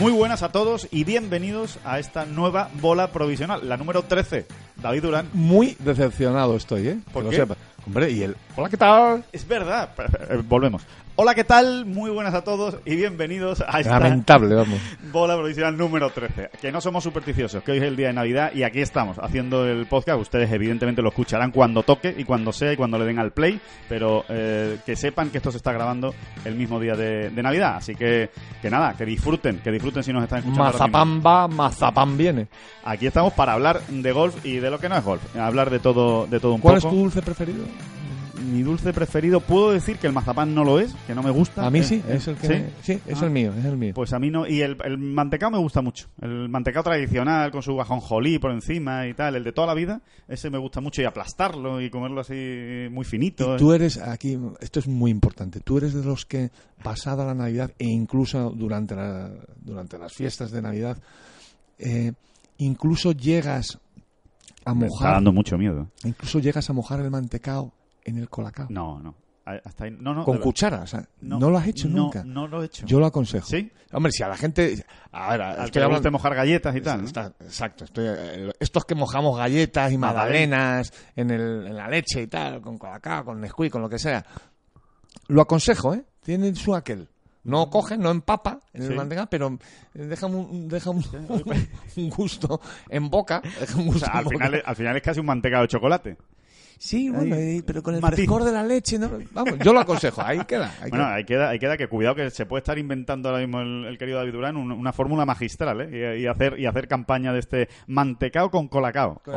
Muy buenas a todos y bienvenidos a esta nueva bola provisional, la número 13. David Durán. Muy decepcionado estoy, ¿eh? ¿Por Que lo sepa. Hombre, y el... Hola, ¿qué tal? Es verdad. Eh, Volvemos. Hola, ¿qué tal? Muy buenas a todos y bienvenidos a esta Lamentable, vamos. bola provisional número 13. Que no somos supersticiosos, que hoy es el día de Navidad y aquí estamos haciendo el podcast. Ustedes evidentemente lo escucharán cuando toque y cuando sea y cuando le den al play, pero eh, que sepan que esto se está grabando el mismo día de, de Navidad. Así que, que nada, que disfruten, que disfruten si nos están escuchando. Mazapán va, mazapán viene. Aquí estamos para hablar de golf y de lo que no es golf. Hablar de todo, de todo un ¿Cuál es poco. tu dulce preferido? Mi dulce preferido, puedo decir que el mazapán no lo es, que no me gusta. A mí Eh, sí, eh, es el que... ¿sí? me- Sí, es Ah. el mío, es el mío. Pues a mí no. Y el, el mantecado me gusta mucho. El mantecado tradicional con su ajonjolí por encima y tal, el de toda la vida, ese me gusta mucho. Y aplastarlo y comerlo así muy finito. Y tú eres aquí, esto es muy importante, tú eres de los que pasada la Navidad e incluso durante, la- durante las fiestas de Navidad, eh, incluso llegas a me está mojar, dando mucho miedo. incluso llegas a mojar el mantecao en el colacao. No, no. Hasta ahí- no, no, con de verdad. cuchara, o sea, no, lo has hecho nunca. No lo he hecho. Yo lo aconsejo. ¿Sí? Hombre, si a la gente... A ver, Al que estoy hablando... guste mojar galletas y tal. exacto. estoy- eh, estos que mojamos galletas y magdalenas en, el- en la leche y tal, con colacao, con Nesquik, con lo que sea. Lo aconsejo, ¿eh? Tiene su aquel. No coge, no empapa en Sí. el mantecado, pero eh, deja un, deja un, un gusto en boca. Deja un O gusto sea, al en boca. final, es- al final es casi un mantecado de chocolate. Sí, bueno, Ahí, pero con el matiz. frescor de la leche, ¿no? Vamos, yo lo aconsejo. Ahí queda. ahí Bueno, queda. ahí queda, ahí queda que cuidado que se puede estar inventando ahora mismo el, el querido David Durán un- una fórmula magistral, ¿eh? Y, y hacer y hacer campaña de este mantecao con colacao. Con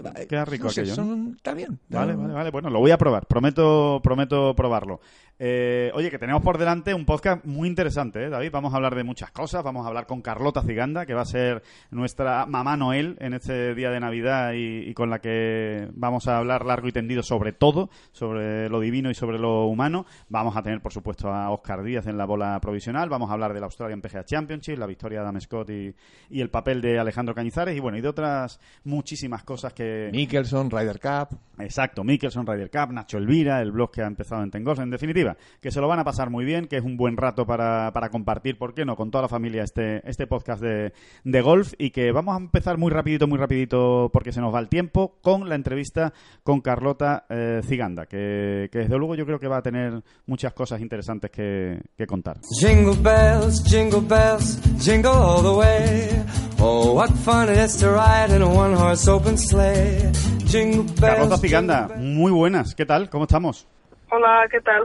da- Queda rico no sé, aquello, son- Está bien. Vale, vale, vale. Bueno, lo voy a probar. Prometo, prometo probarlo. Eh, oye, que tenemos por delante un podcast muy interesante, ¿eh, David? Vamos a hablar de muchas cosas. Vamos a hablar con Carlota Ciganda, que va a ser nuestra mamá Noel en este día de Navidad y, y con la que vamos a hablar largo y tendido sobre todo, sobre lo divino y sobre lo humano. Vamos a tener, por supuesto, a Oscar Díaz en la bola provisional. Vamos a hablar del Australian PGA Championship, la victoria de Adam Scott y, y el papel de Alejandro Cañizares y, bueno, y de otras muchísimas cosas que... Mickelson, Ryder Cup. Exacto, Mickelson, Ryder Cup, Nacho Elvira, el blog que ha empezado en Tengos. En definitiva, que se lo van a pasar muy bien, que es un buen rato para, para compartir, ¿por qué no?, con toda la familia este, este podcast de, de golf y que vamos a empezar muy rapidito, muy rapidito, porque se nos va el tiempo, con la entrevista con Carlota eh, Ciganda, que, que desde luego yo creo que va a tener muchas cosas interesantes que, que contar. Jingle bells, jingle bells, jingle all the way. Oh, what fun it is to ride in a one horse open sleigh. Jingle bells. Carlota jingle Ciganda, bells. muy buenas, ¿qué tal? ¿Cómo estamos? Hola, ¿qué tal?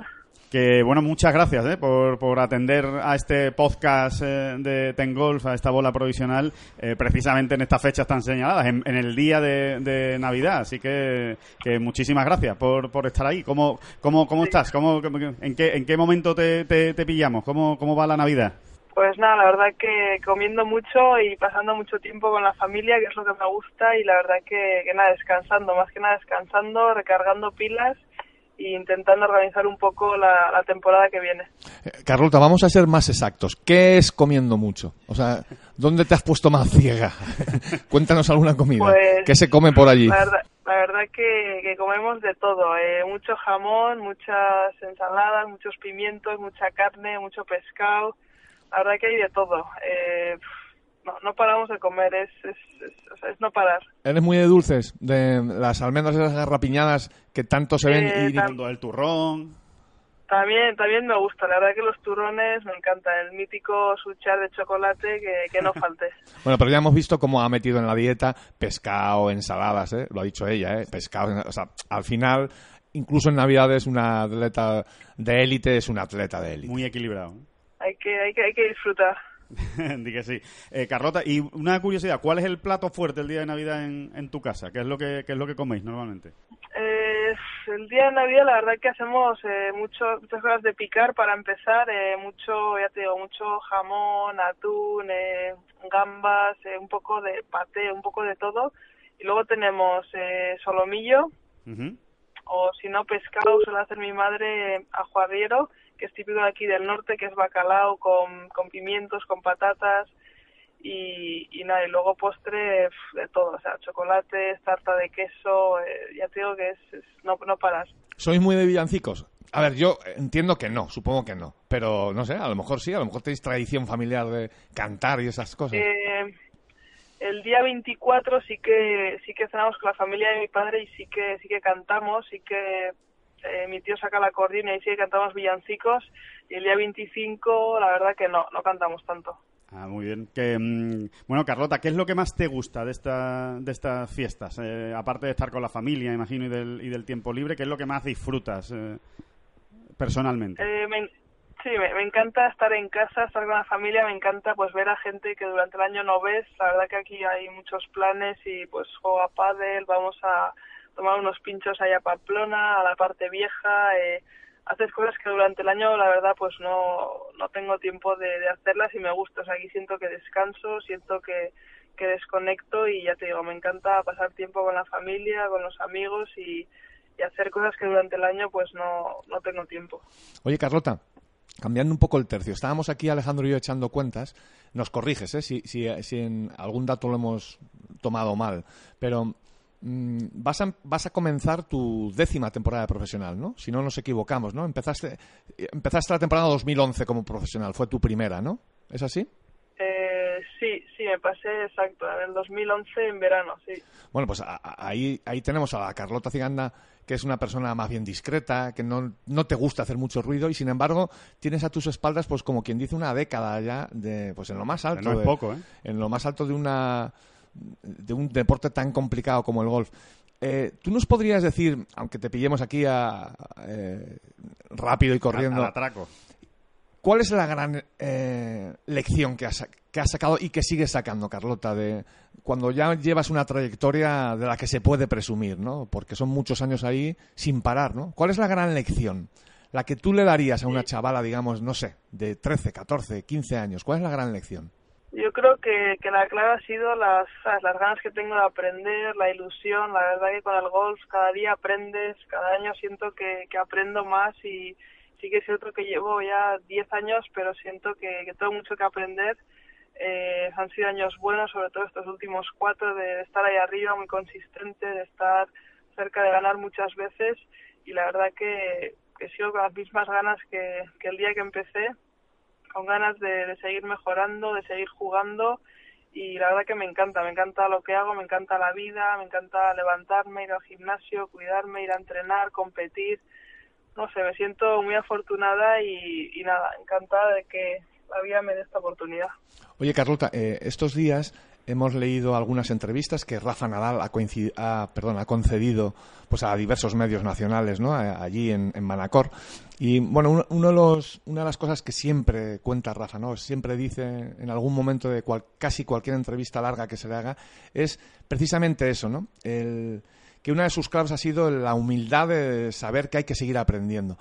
Que bueno, muchas gracias ¿eh? por, por atender a este podcast eh, de Ten Golf, a esta bola provisional, eh, precisamente en estas fechas tan señaladas, en, en el día de, de Navidad. Así que, que muchísimas gracias por, por estar ahí. ¿Cómo, cómo, cómo estás? ¿Cómo, cómo- en, qué, ¿En qué momento te, te, te pillamos? ¿Cómo, ¿Cómo va la Navidad? Pues nada, la verdad que comiendo mucho y pasando mucho tiempo con la familia, que es lo que me gusta, y la verdad que, que nada, descansando, más que nada descansando, recargando pilas e intentando organizar un poco la, la temporada que viene. Eh, Carlota, vamos a ser más exactos. ¿Qué es comiendo mucho? O sea, ¿dónde te has puesto más ciega? Cuéntanos alguna comida. Pues, ¿Qué se come por allí? La verdad, la verdad que, que comemos de todo, eh, mucho jamón, muchas ensaladas, muchos pimientos, mucha carne, mucho pescado, la verdad que hay de todo. Eh, no, no paramos de comer, es, es, es- o sea, es no parar. ¿Eres muy de dulces? De las almendras esas garrapiñadas que tanto se ven Eh, y- tam- del turrón. También, también me gusta, la verdad que los turrones me encantan, el mítico suchar de chocolate que, que no falte. Bueno, pero ya hemos visto cómo ha metido en la dieta pescado, ensaladas, ¿eh? lo ha dicho ella, ¿eh? pescado, o sea, al final, incluso en Navidades, una atleta de élite es un atleta de élite. Muy equilibrado. Hay que, hay que, hay que disfrutar. Di que sí. Eh, Carlota, y una curiosidad, ¿cuál es el plato fuerte el día de Navidad en, en tu casa? ¿Qué es lo que, qué es lo que coméis normalmente? Eh, el día de Navidad la verdad que hacemos eh, mucho, muchas cosas de picar para empezar, eh, mucho, ya te digo, mucho jamón, atún, eh, gambas, un poco de paté, un poco de todo. Y luego tenemos eh, solomillo, o si no pescado, suele hacer mi madre eh, ajo arriero, que es típico de aquí del norte, que es bacalao con, con pimientos, con patatas y, y nada, y luego postre de todo, o sea, chocolate, tarta de queso, eh, ya te digo que es, es- no, no paras. ¿Sois muy de villancicos? A ver, yo entiendo que no, supongo que no. Pero no sé, a lo mejor sí, a lo mejor tenéis tradición familiar de cantar y esas cosas. Eh, el día 24 sí que sí que cenamos con la familia de mi padre y sí que sí que cantamos, sí que eh, mi tío saca la acordeón y sí que cantamos villancicos y el día 25 la verdad que no, no cantamos tanto. Ah, muy bien. Que, mm, bueno, Carlota, ¿qué es lo que más te gusta de, esta, de estas fiestas? Eh, aparte de estar con la familia, imagino, y del, y del tiempo libre, ¿qué es lo que más disfrutas eh, personalmente? Eh, me, sí, me, me encanta estar en casa, estar con la familia, me encanta pues ver a gente que durante el año no ves. La verdad que aquí hay muchos planes y pues juego a pádel, vamos a tomar unos pinchos allá a Pamplona, a la parte vieja. Eh, haces cosas que durante el año la verdad pues no, no tengo tiempo de, hacerlas y me gusta. O sea, aquí siento que descanso, siento que, que desconecto y ya te digo, me encanta pasar tiempo con la familia, con los amigos y, y hacer cosas que durante el año pues no, no tengo tiempo. Oye, Carlota, cambiando un poco el tercio, estábamos aquí Alejandro y yo echando cuentas, nos corriges ¿eh? si, si, si en algún dato lo hemos tomado mal, pero vas, a, vas a comenzar tu décima temporada de profesional, ¿no? Si no nos equivocamos, ¿no? Empezaste, empezaste la temporada 2011 como profesional, fue tu primera, ¿no? ¿Es así? Eh, sí, sí, me pasé exacto, en el 2011 en verano, sí. Bueno, pues a- a- ahí, ahí tenemos a la Carlota Ciganda, que es una persona más bien discreta, que no, no te gusta hacer mucho ruido y sin embargo tienes a tus espaldas, pues como quien dice, una década ya de, pues en lo más alto. no es de- poco, ¿eh? En lo más alto de una de un deporte tan complicado como el golf. Eh, ¿Tú nos podrías decir, aunque te pillemos aquí a, eh, rápido y corriendo, atraco. ¿Cuál es la gran eh, lección que has, que has sacado y que sigues sacando, Carlota, de cuando ya llevas una trayectoria de la que se puede presumir, ¿no? Porque son muchos años ahí sin parar, ¿no? ¿Cuál es la gran lección? La que tú le darías a una chavala, digamos, no sé, de 13, 14, 15 años. ¿Cuál es la gran lección? Yo creo que, que la clave ha sido las, las ganas que tengo de aprender, la ilusión, la verdad que con el golf cada día aprendes, cada año siento que, que aprendo más y sí que es cierto que llevo ya 10 años, pero siento que, que tengo mucho que aprender. Eh, han sido años buenos, sobre todo estos últimos cuatro, de, de estar ahí arriba muy consistente, de estar cerca de ganar muchas veces. Y la verdad que, que sigo con las mismas ganas que, que el día que empecé con ganas de, seguir mejorando, de seguir jugando y la verdad que me encanta, me encanta lo que hago, me encanta la vida, me encanta levantarme, ir al gimnasio, cuidarme, ir a entrenar, competir. No sé, me siento muy afortunada y, y nada, encantada de que la vida me dé esta oportunidad. Oye, Carlota, eh, estos días hemos leído algunas entrevistas que Rafa Nadal ha, ha, perdón, ha concedido pues, a diversos medios nacionales ¿no? Allí en, Manacor. Y bueno, de los, una de las cosas que siempre cuenta Rafa, ¿no? siempre dice en algún momento de cual- casi cualquier entrevista larga que se le haga, es precisamente eso, ¿no? El, que una de sus claves ha sido la humildad de saber que hay que seguir aprendiendo.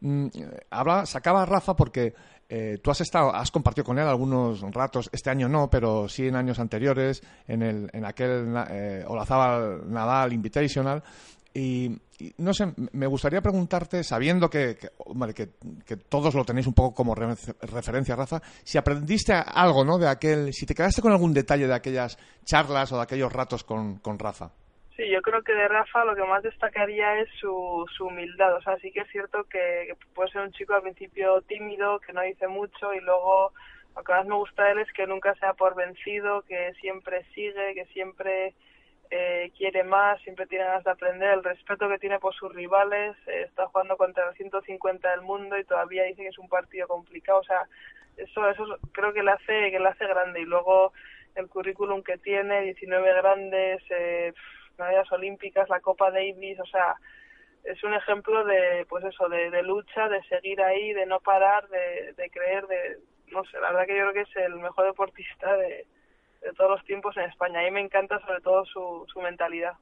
Mm, habla, sacaba a Rafa porque eh, tú has estado, has compartido con él algunos ratos, este año no, pero sí en años anteriores, en, el, en aquel eh, Olazábal Nadal Invitational. Y, y no sé, me gustaría preguntarte, sabiendo que, que, que todos lo tenéis un poco como re- referencia, Rafa, si aprendiste algo, ¿no? De aquel, si te quedaste con algún detalle de aquellas charlas o de aquellos ratos con, con Rafa. Sí, yo creo que de Rafa lo que más destacaría es su, humildad. O sea, sí que es cierto que, puede ser un chico al principio tímido, que no dice mucho y luego lo que más me gusta de él es que nunca se da por vencido, que siempre sigue, que siempre eh, quiere más, siempre tiene ganas de aprender, el respeto que tiene por sus rivales, eh, está jugando contra el 150 del mundo y todavía dice que es un partido complicado, o sea, eso eso creo que le hace que le hace grande. Y luego el currículum que tiene, 19 grandes, eh, medallas olímpicas, la Copa Davis, o sea, es un ejemplo de, pues eso, de, de lucha, de seguir ahí, de no parar, de, de creer, de, no sé, la verdad que yo creo que es el mejor deportista de, de todos los tiempos en España. A mí me encanta sobre todo su, su mentalidad.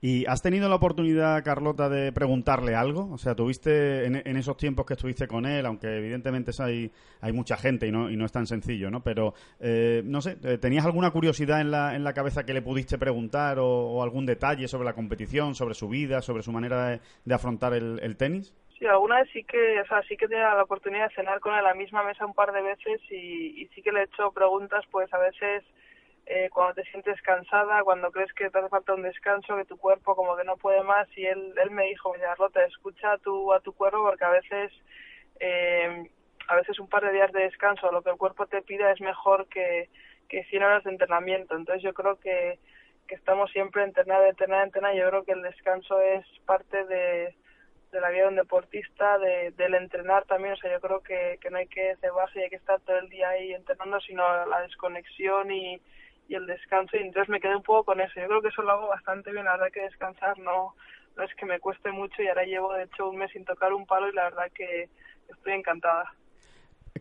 ¿Y has tenido la oportunidad, Carlota, de preguntarle algo? O sea, tuviste en, en esos tiempos que estuviste con él, aunque evidentemente hay, hay mucha gente y no, y no es tan sencillo, ¿no? Pero, eh, no sé, eh, ¿tenías alguna curiosidad en la, en la cabeza que le pudiste preguntar o, o algún detalle sobre la competición, sobre su vida, sobre su manera de, de afrontar el, el tenis? Sí, alguna vez sí que, o sea, sí que he tenido la oportunidad de cenar con él a la misma mesa un par de veces y, y sí que le he hecho preguntas, pues a veces eh, cuando te sientes cansada, cuando crees que te hace falta un descanso, que tu cuerpo como que no puede más y él, él me dijo, Rota, escucha a tu, a tu cuerpo porque a veces, eh, a veces un par de días de descanso, lo que el cuerpo te pida es mejor que, que 100 horas de entrenamiento. Entonces yo creo que, que estamos siempre entrenar, entrenar, entrenar. Yo creo que el descanso es parte de, de la vida de un deportista, de, del entrenar también. O sea, yo creo que, que no hay que cebarse y hay que estar todo el día ahí entrenando, sino la desconexión y, y el descanso. Y entonces me quedé un poco con eso. Yo creo que eso lo hago bastante bien. La verdad que descansar no, no es que me cueste mucho y ahora llevo de hecho un mes sin tocar un palo y la verdad que estoy encantada.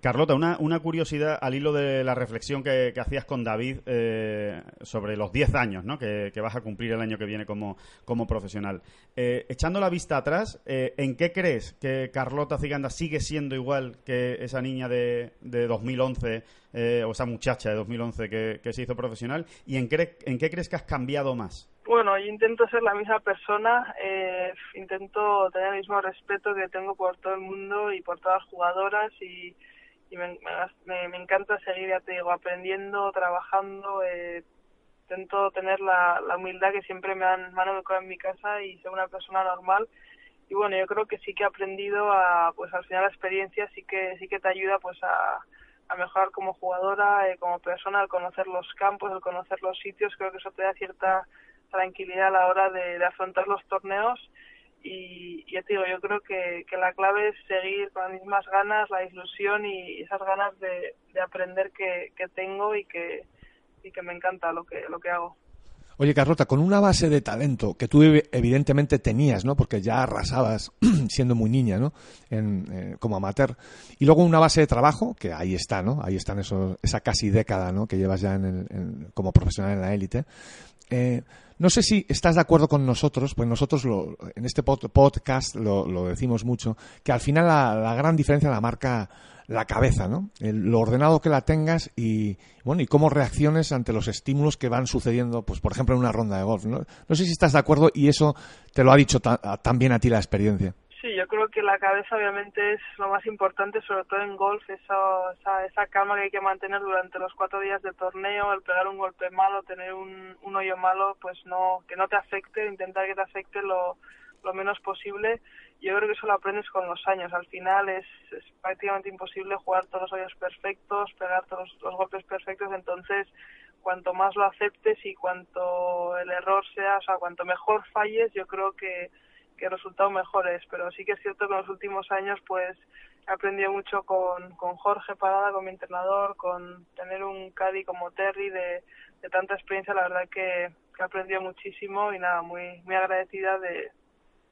Carlota, una, una curiosidad al hilo de la reflexión que, que hacías con David eh, sobre los 10 años ¿no? que, que, vas a cumplir el año que viene como, como profesional. Eh, echando la vista atrás, eh, ¿en qué crees que Carlota Ciganda sigue siendo igual que esa niña de, de 2011 o esa muchacha de 2011 que, que se hizo profesional? ¿Y en, cre en qué crees que has cambiado más? Bueno, yo intento ser la misma persona, eh, intento tener el mismo respeto que tengo por todo el mundo y por todas las jugadoras y, y me, me, me, encanta seguir, ya te digo, aprendiendo, trabajando, eh, intento tener la, la humildad que siempre me han, me han en mi casa y ser una persona normal. Y bueno, yo creo que sí que he aprendido a, pues al final la experiencia sí que, sí que te ayuda pues a, a mejorar como jugadora, eh, como persona, al conocer los campos, al conocer los sitios, creo que eso te da cierta tranquilidad a la hora de, de afrontar los torneos y, y ya te digo, yo creo que, que, la clave es seguir con las mismas ganas, la ilusión y esas ganas de, de aprender que, que, tengo y que, y que me encanta lo que, lo que hago. Oye, Carlota, con una base de talento que tú evidentemente tenías, ¿no? Porque ya arrasabas siendo muy niña, ¿no? En, eh, como amateur. Y luego una base de trabajo, que ahí está, ¿no? Ahí están esa casi década, ¿no? Que llevas ya en el, en, como profesional en la élite. Eh, no sé si estás de acuerdo con nosotros, pues nosotros lo, en este pod podcast lo, decimos mucho, que al final la, gran diferencia la marca la cabeza, ¿no? El, lo ordenado que la tengas y, bueno, y cómo reacciones ante los estímulos que van sucediendo, pues por ejemplo en una ronda de golf, ¿no? No sé si estás de acuerdo y eso te lo ha dicho ta también a ti la experiencia. Sí, yo creo que la cabeza obviamente es lo más importante, sobre todo en golf, esa, esa, esa calma que hay que mantener durante los cuatro días de torneo, el pegar un golpe malo, tener un, un hoyo malo, pues no, que no te afecte, intentar que te afecte lo, lo menos posible. Yo creo que eso lo aprendes con los años. Al final es, es prácticamente imposible jugar todos los hoyos perfectos, pegar todos los golpes perfectos, entonces cuanto más lo aceptes y cuanto el error sea, o sea, cuanto mejor falles, yo creo que que resultados mejores, pero sí que es cierto que en los últimos años pues he aprendido mucho con, con Jorge Parada, con mi entrenador, con tener un Caddy como Terry de, de tanta experiencia, la verdad que, que he aprendido muchísimo y nada, muy, muy agradecida de, de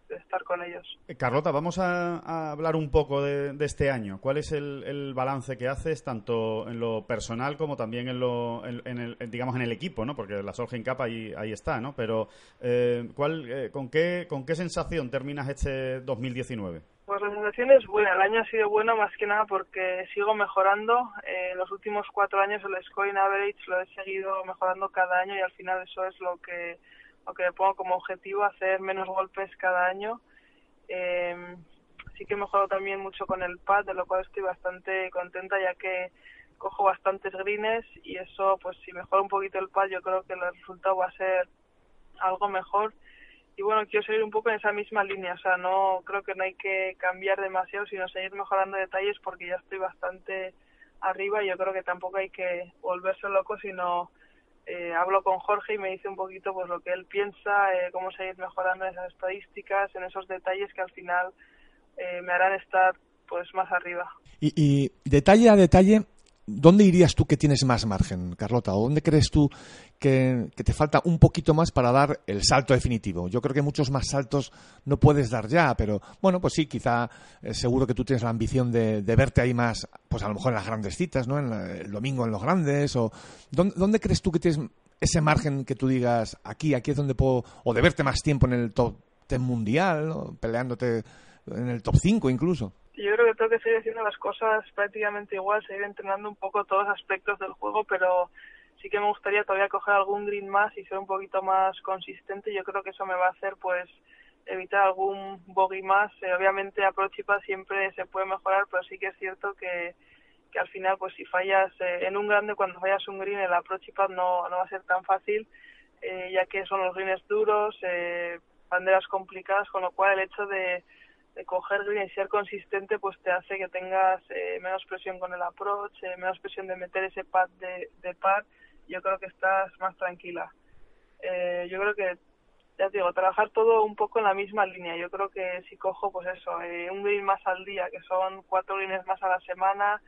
estar con ellos. Carlota, vamos a, a hablar un poco de, de, este año. ¿Cuál es el, el, balance que haces tanto en lo personal como también en lo, en, en el, digamos, en el equipo, ¿no? Porque la Solheim Cup ahí, ahí está, ¿no? Pero eh, ¿cuál, eh, con qué, con qué sensación terminas este 2019? Pues la sensación es buena. El año ha sido bueno más que nada porque sigo mejorando. Eh, en los últimos cuatro años el scoring average lo he seguido mejorando cada año y al final eso es lo que lo que me pongo como objetivo, hacer menos golpes cada año. Eh, sí que he mejorado también mucho con el pad, de lo cual estoy bastante contenta ya que cojo bastantes greens y eso, pues si mejoro un poquito el pad, yo creo que el resultado va a ser algo mejor. Y bueno, quiero seguir un poco en esa misma línea, o sea, no creo que no hay que cambiar demasiado, sino seguir mejorando detalles porque ya estoy bastante arriba y yo creo que tampoco hay que volverse loco, sino eh, hablo con Jorge y me dice un poquito pues lo que él piensa, eh, cómo seguir mejorando esas estadísticas, en esos detalles que al final eh, me harán estar pues más arriba. Y, y detalle a detalle, ¿dónde irías tú que tienes más margen, Carlota? ¿O dónde crees tú que, te falta un poquito más para dar el salto definitivo? Yo creo que muchos más saltos no puedes dar ya, pero bueno, pues sí, quizá eh, seguro que tú tienes la ambición de, verte ahí más, pues a lo mejor en las grandes citas, ¿no? En la- el domingo en los grandes, o ¿dónde, crees tú que tienes ese margen que tú digas aquí, aquí es donde puedo, o de verte más tiempo en el top 10 mundial, peleándote en el top 5 incluso? Yo creo que tengo que seguir haciendo las cosas prácticamente igual, seguir entrenando un poco todos los aspectos del juego, pero sí que me gustaría todavía coger algún green más y ser un poquito más consistente. Yo creo que eso me va a hacer pues evitar algún bogey más. Eh, obviamente approach y putt siempre se puede mejorar, pero sí que es cierto que, que al final pues si fallas eh, en un grande, cuando fallas un green, el putt no, no va a ser tan fácil, eh, ya que son los greens duros, eh, banderas complicadas, con lo cual el hecho de de coger green y ser consistente pues te hace que tengas eh, menos presión con el approach, eh, menos presión de meter ese pad de, de par, yo creo que estás más tranquila. Eh, yo creo que, ya te digo, trabajar todo un poco en la misma línea. Yo creo que si cojo, pues eso, eh, un green más al día, que son cuatro greens más a la semana,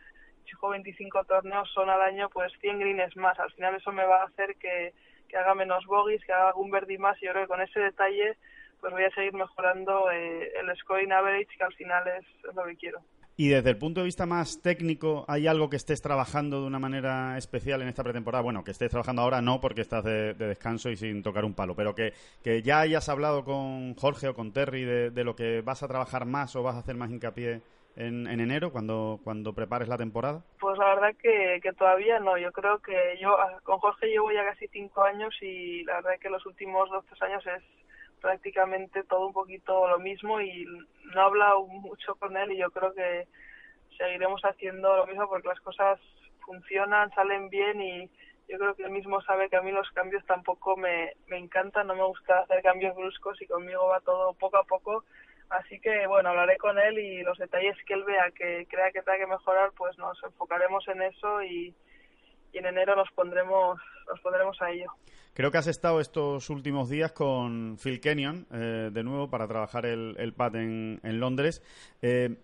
si juego 25 torneos son al año, pues 100 greens más. Al final eso me va a hacer que, que haga menos bogies, que haga algún birdie más y yo creo que con ese detalle pues voy a seguir mejorando eh, el scoring average, que al final es, es lo que quiero. Y desde el punto de vista más técnico, ¿hay algo que estés trabajando de una manera especial en esta pretemporada? Bueno, que estés trabajando ahora no, porque estás de, de descanso y sin tocar un palo, pero que, que ya hayas hablado con Jorge o con Terry de, de lo que vas a trabajar más o vas a hacer más hincapié en, en enero, cuando, cuando prepares la temporada. Pues la verdad que, que todavía no. Yo creo que yo ah, con Jorge llevo ya casi cinco años y la verdad que los últimos dos tres años es prácticamente todo un poquito lo mismo y no he hablado mucho con él y yo creo que seguiremos haciendo lo mismo porque las cosas funcionan, salen bien y yo creo que él mismo sabe que a mí los cambios tampoco me, me encantan, no me gusta hacer cambios bruscos y conmigo va todo poco a poco. Así que bueno, hablaré con él y los detalles que él vea que crea que tenga que mejorar, pues nos enfocaremos en eso y, y en enero nos pondremos, nos pondremos a ello. Creo que has estado estos últimos días con Phil Kenyon, eh, de nuevo, para trabajar el, el pad en, en Londres. Eh,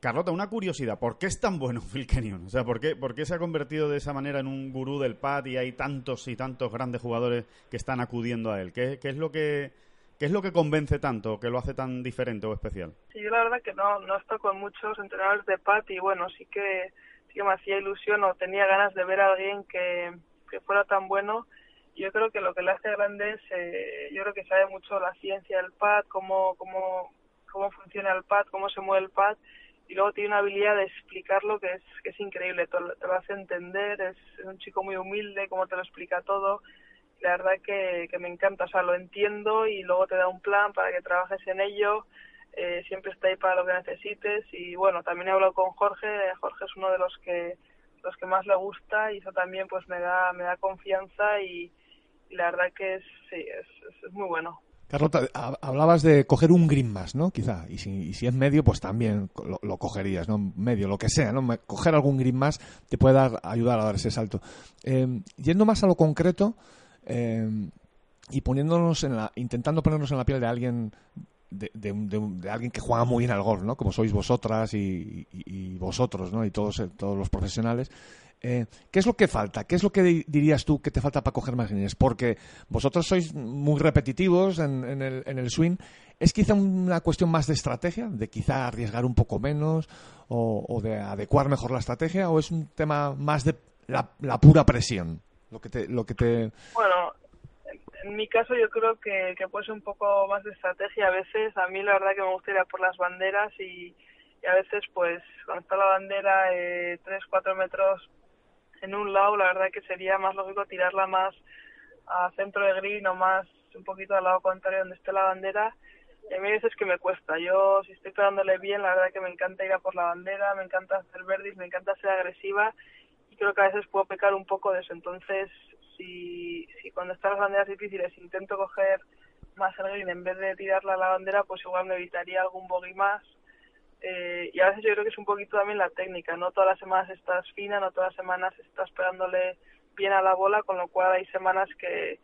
Carlota, una curiosidad, ¿por qué es tan bueno Phil Kenyon? O sea, ¿por qué, ¿por qué se ha convertido de esa manera en un gurú del pad y hay tantos y tantos grandes jugadores que están acudiendo a él? ¿Qué, qué es lo que qué es lo que convence tanto, que lo hace tan diferente o especial? Sí, yo la verdad que no, no estoy con muchos entrenadores de pad y bueno, sí que, que me hacía ilusión o tenía ganas de ver a alguien que, que fuera tan bueno yo creo que lo que le hace grande es, eh, yo creo que sabe mucho la ciencia del pad, cómo, cómo, cómo funciona el pad, cómo se mueve el pad, y luego tiene una habilidad de explicarlo que es, que es increíble, te lo hace entender, es, es un chico muy humilde, cómo te lo explica todo, la verdad que, que me encanta, o sea, lo entiendo y luego te da un plan para que trabajes en ello, eh, siempre está ahí para lo que necesites, y bueno, también he hablado con Jorge, Jorge es uno de los que los que más le gusta y eso también pues me da me da confianza y, y la verdad que es sí es, es, muy bueno Carlota, ha- hablabas de coger un green más, ¿no? Quizá. Y si, y si es medio, pues también lo, lo cogerías, ¿no? Medio, lo que sea, ¿no? Coger algún green más te puede dar, ayudar a dar ese salto. Eh, yendo más a lo concreto eh, y poniéndonos en la, intentando ponernos en la piel de alguien de, de de alguien que juega muy bien al golf, ¿no? Como sois vosotras y, vosotros, ¿no? Y todos, todos los profesionales. Eh, ¿Qué es lo que falta? ¿Qué es lo que di- dirías tú que te falta para coger más greens? Porque vosotros sois muy repetitivos en, en el, en el swing. ¿Es quizá una cuestión más de estrategia? ¿De quizá arriesgar un poco menos? ¿O, o de adecuar mejor la estrategia? ¿O es un tema más de la, la pura presión? Lo que te, lo que te... bueno en, mi caso yo creo que, que puede un poco más de estrategia a veces. A mí la verdad que me gusta ir a por las banderas y, a veces pues cuando está la bandera eh, 3 4 metros en un lado la verdad que sería más lógico tirarla más a centro de green o más un poquito al lado contrario donde esté la bandera. Y a mí hay veces que me cuesta. Yo si estoy pegándole bien la verdad que me encanta ir a por la bandera me encanta hacer verdes me encanta ser agresiva y creo que a veces puedo pecar un poco de eso. Entonces si, si cuando están las banderas difíciles intento coger más el green en vez de tirarla a la bandera pues igual me evitaría algún bogey más. Eh, y a veces yo creo que es un poquito también la técnica, no todas las semanas estás fina, no todas las semanas estás pegándole bien a la bola, con lo cual hay semanas que,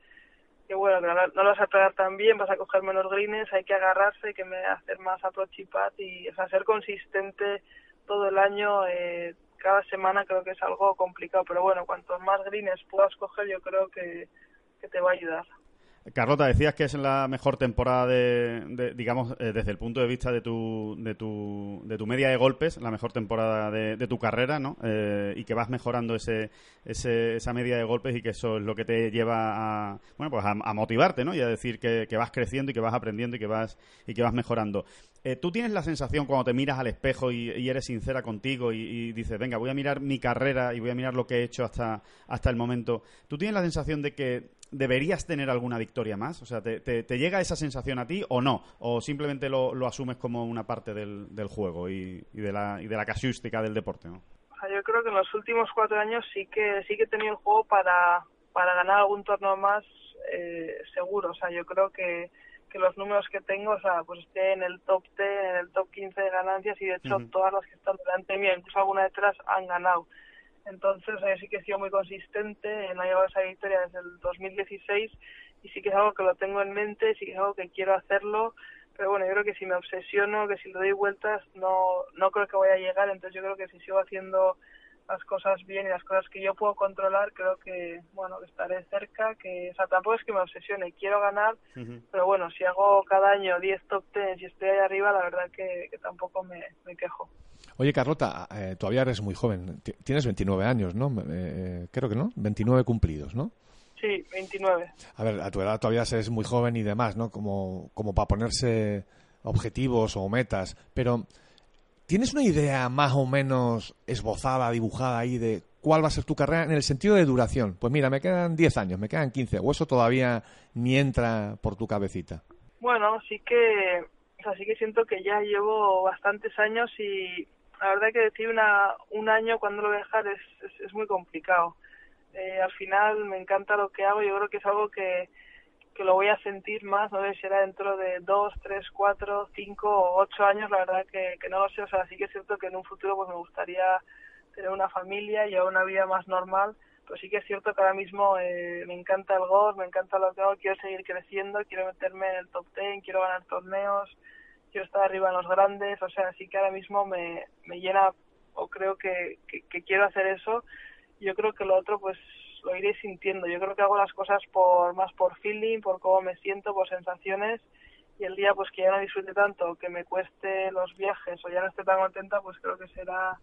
bueno, que no, lo vas a pegar tan bien, vas a coger menos greens, hay que agarrarse, hay que hacer más approach y y o sea, ser consistente todo el año, eh, cada semana creo que es algo complicado, pero bueno, cuantos más greens puedas coger yo creo que, que te va a ayudar. Carlota, decías que es la mejor temporada de, de, digamos, eh, desde el punto de vista de tu, de tu, de tu media de golpes, la mejor temporada de, de tu carrera, ¿no? Eh, y que vas mejorando ese, ese, esa media de golpes y que eso es lo que te lleva a, bueno, pues a, motivarte, ¿no? Y a decir que, que vas creciendo y que vas aprendiendo y que vas, y que vas mejorando. Eh, ¿Tú tienes la sensación cuando te miras al espejo y, y eres sincera contigo y, y dices, venga, voy a mirar mi carrera y voy a mirar lo que he hecho hasta, hasta el momento? ¿Tú tienes la sensación de que deberías tener alguna victoria más? O sea, ¿te, te, llega esa sensación a ti o no? ¿O simplemente lo, lo asumes como una parte del, del juego y, y de la, y de la casuística del deporte, ¿no? Yo creo que en los últimos cuatro años sí que sí que he tenido el juego para, para ganar algún torneo más eh, seguro. O sea, yo creo que, que los números que tengo, o sea, pues esté en el top 10, en el top 15 de ganancias y de hecho todas las que están delante mía, incluso alguna detrás, han ganado. Entonces, eh, sí que he sido muy consistente, no he llevado esa victoria desde el 2016 y sí que es algo que lo tengo en mente, sí que es algo que quiero hacerlo, pero bueno, yo creo que si me obsesiono, que si le doy vueltas, no, no creo que vaya a llegar, entonces yo creo que si sigo haciendo las cosas bien y las cosas que yo puedo controlar, creo que, bueno, estaré cerca, que, o sea, tampoco es que me obsesione, quiero ganar, pero bueno, si hago cada año 10 top 10 y estoy ahí arriba, la verdad que, que tampoco me, me quejo. Oye, Carlota, eh, todavía eres muy joven. Ti- Tienes 29 años, ¿no? Eh, creo que no. 29 cumplidos, ¿no? Sí, 29. A ver, a tu edad todavía eres muy joven y demás, ¿no? Como, como para ponerse objetivos o metas. Pero, ¿tienes una idea más o menos esbozada, dibujada ahí de cuál va a ser tu carrera en el sentido de duración? Pues mira, me quedan 10 años, me quedan 15, o eso todavía ni entra por tu cabecita. Bueno, sí que, o sea, sí que siento que ya llevo bastantes años y la verdad que decir una, un año cuando lo voy a dejar es, es, es muy complicado. Eh, al final me encanta lo que hago, yo creo que es algo que, que lo voy a sentir más, no sé si será dentro de dos, tres, cuatro, cinco o ocho años, la verdad que, que no lo sé, o sea, sí que es cierto que en un futuro pues me gustaría tener una familia y una vida más normal, pero sí que es cierto que ahora mismo eh, me encanta el golf, me encanta lo que hago, quiero seguir creciendo, quiero meterme en el top ten, quiero ganar torneos, quiero estar arriba en los grandes, o sea, sí que ahora mismo me, me llena o creo que, que, que quiero hacer eso. Yo creo que lo otro pues lo iré sintiendo. Yo creo que hago las cosas por más por feeling, por cómo me siento, por sensaciones y el día pues que ya no disfrute tanto, que me cueste los viajes o ya no esté tan contenta, pues creo que será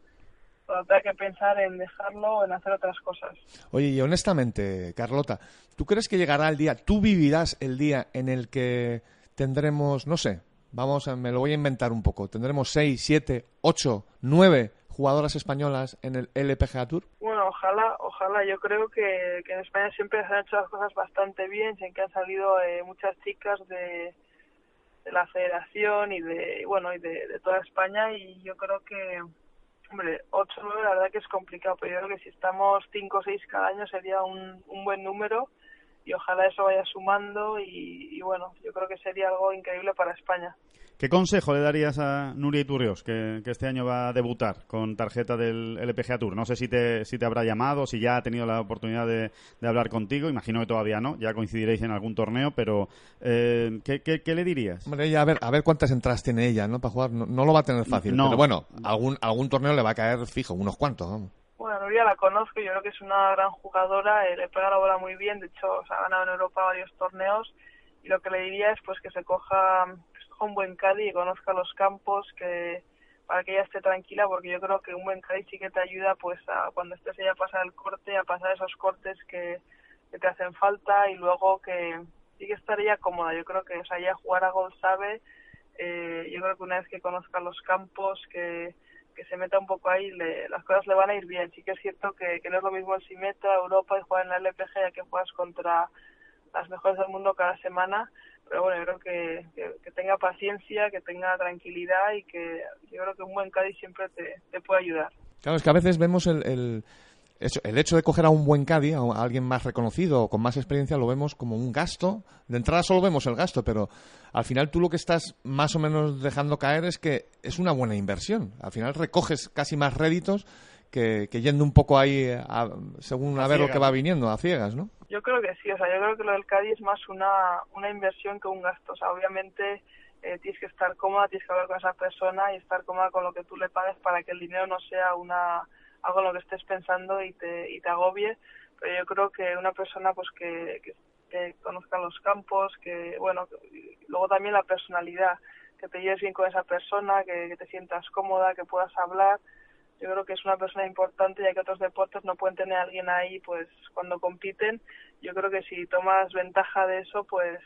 tenga que pensar en dejarlo o en hacer otras cosas. Oye, y honestamente, Carlota, ¿tú crees que llegará el día, tú vivirás el día en el que tendremos, no sé, vamos, a, me lo voy a inventar un poco, tendremos 6, 7, 8, 9 jugadoras españolas en el LPGA Tour? Bueno, ojalá, ojalá. Yo creo que, en España siempre se han hecho las cosas bastante bien, sé que han salido eh, muchas chicas de, la federación y de, bueno, y de, toda España y yo creo que, hombre, 8 o 9 la verdad que es complicado, pero yo creo que si estamos 5 o 6 cada año sería un, un buen número y ojalá eso vaya sumando y bueno, yo creo que sería algo increíble para España. ¿Qué consejo le darías a Nuria Iturrios, que, que este año va a debutar con tarjeta del LPGA Tour? No sé si te, si te habrá llamado, si ya ha tenido la oportunidad de, de hablar contigo, imagino que todavía no, ya coincidiréis en algún torneo, pero eh, ¿qué, qué, qué le dirías? Hombre, ella, a ver, a ver cuántas entradas tiene ella, ¿no? Para jugar, no, no lo va a tener fácil, No. pero bueno, algún, algún torneo le va a caer fijo, unos cuantos, vamos. Bueno, Nuria la conozco, yo creo que es una gran jugadora, eh, le pega la bola muy bien, de hecho se ha ganado en Europa varios torneos y lo que le diría es pues que se coja, un buen caddy y conozca los campos, que para que ella esté tranquila, porque yo creo que un buen caddy sí que te ayuda pues a cuando estés ella a pasar el corte, a pasar esos cortes que, te hacen falta y luego que sí que estaría cómoda, yo creo que o sea, ella jugar a golf sabe, eh, yo creo que una vez que conozca los campos, que que se meta un poco ahí, le, las cosas le van a ir bien. Sí que es cierto que, que no es lo mismo el si meta Europa y jugar en la LPG ya que juegas contra las mejores del mundo cada semana, pero bueno, yo creo que, que, que tenga paciencia, que tenga tranquilidad y que yo creo que un buen Cádiz siempre te, te puede ayudar. Claro, es que a veces vemos el, el, el hecho de coger a un buen caddy, a alguien más reconocido o con más experiencia, lo vemos como un gasto. De entrada solo vemos el gasto, pero al final tú lo que estás más o menos dejando caer es que es una buena inversión. Al final recoges casi más réditos que, que yendo un poco ahí a- según a, A ver lo que va viniendo, a ciegas, ¿no? Yo creo que sí, o sea, yo creo que lo del Cádiz es más una, una inversión que un gasto. O sea, obviamente eh, tienes que estar cómoda, tienes que hablar con esa persona y estar cómoda con lo que tú le pagues para que el dinero no sea una algo en lo que estés pensando y te, y te agobie. Pero yo creo que una persona pues que, que, conozca los campos, que bueno, que- luego también la personalidad, que te lleves bien con esa persona, que, que te sientas cómoda, que puedas hablar yo creo que es una persona importante ya que otros deportes no pueden tener a alguien ahí pues cuando compiten. Yo creo que si tomas ventaja de eso pues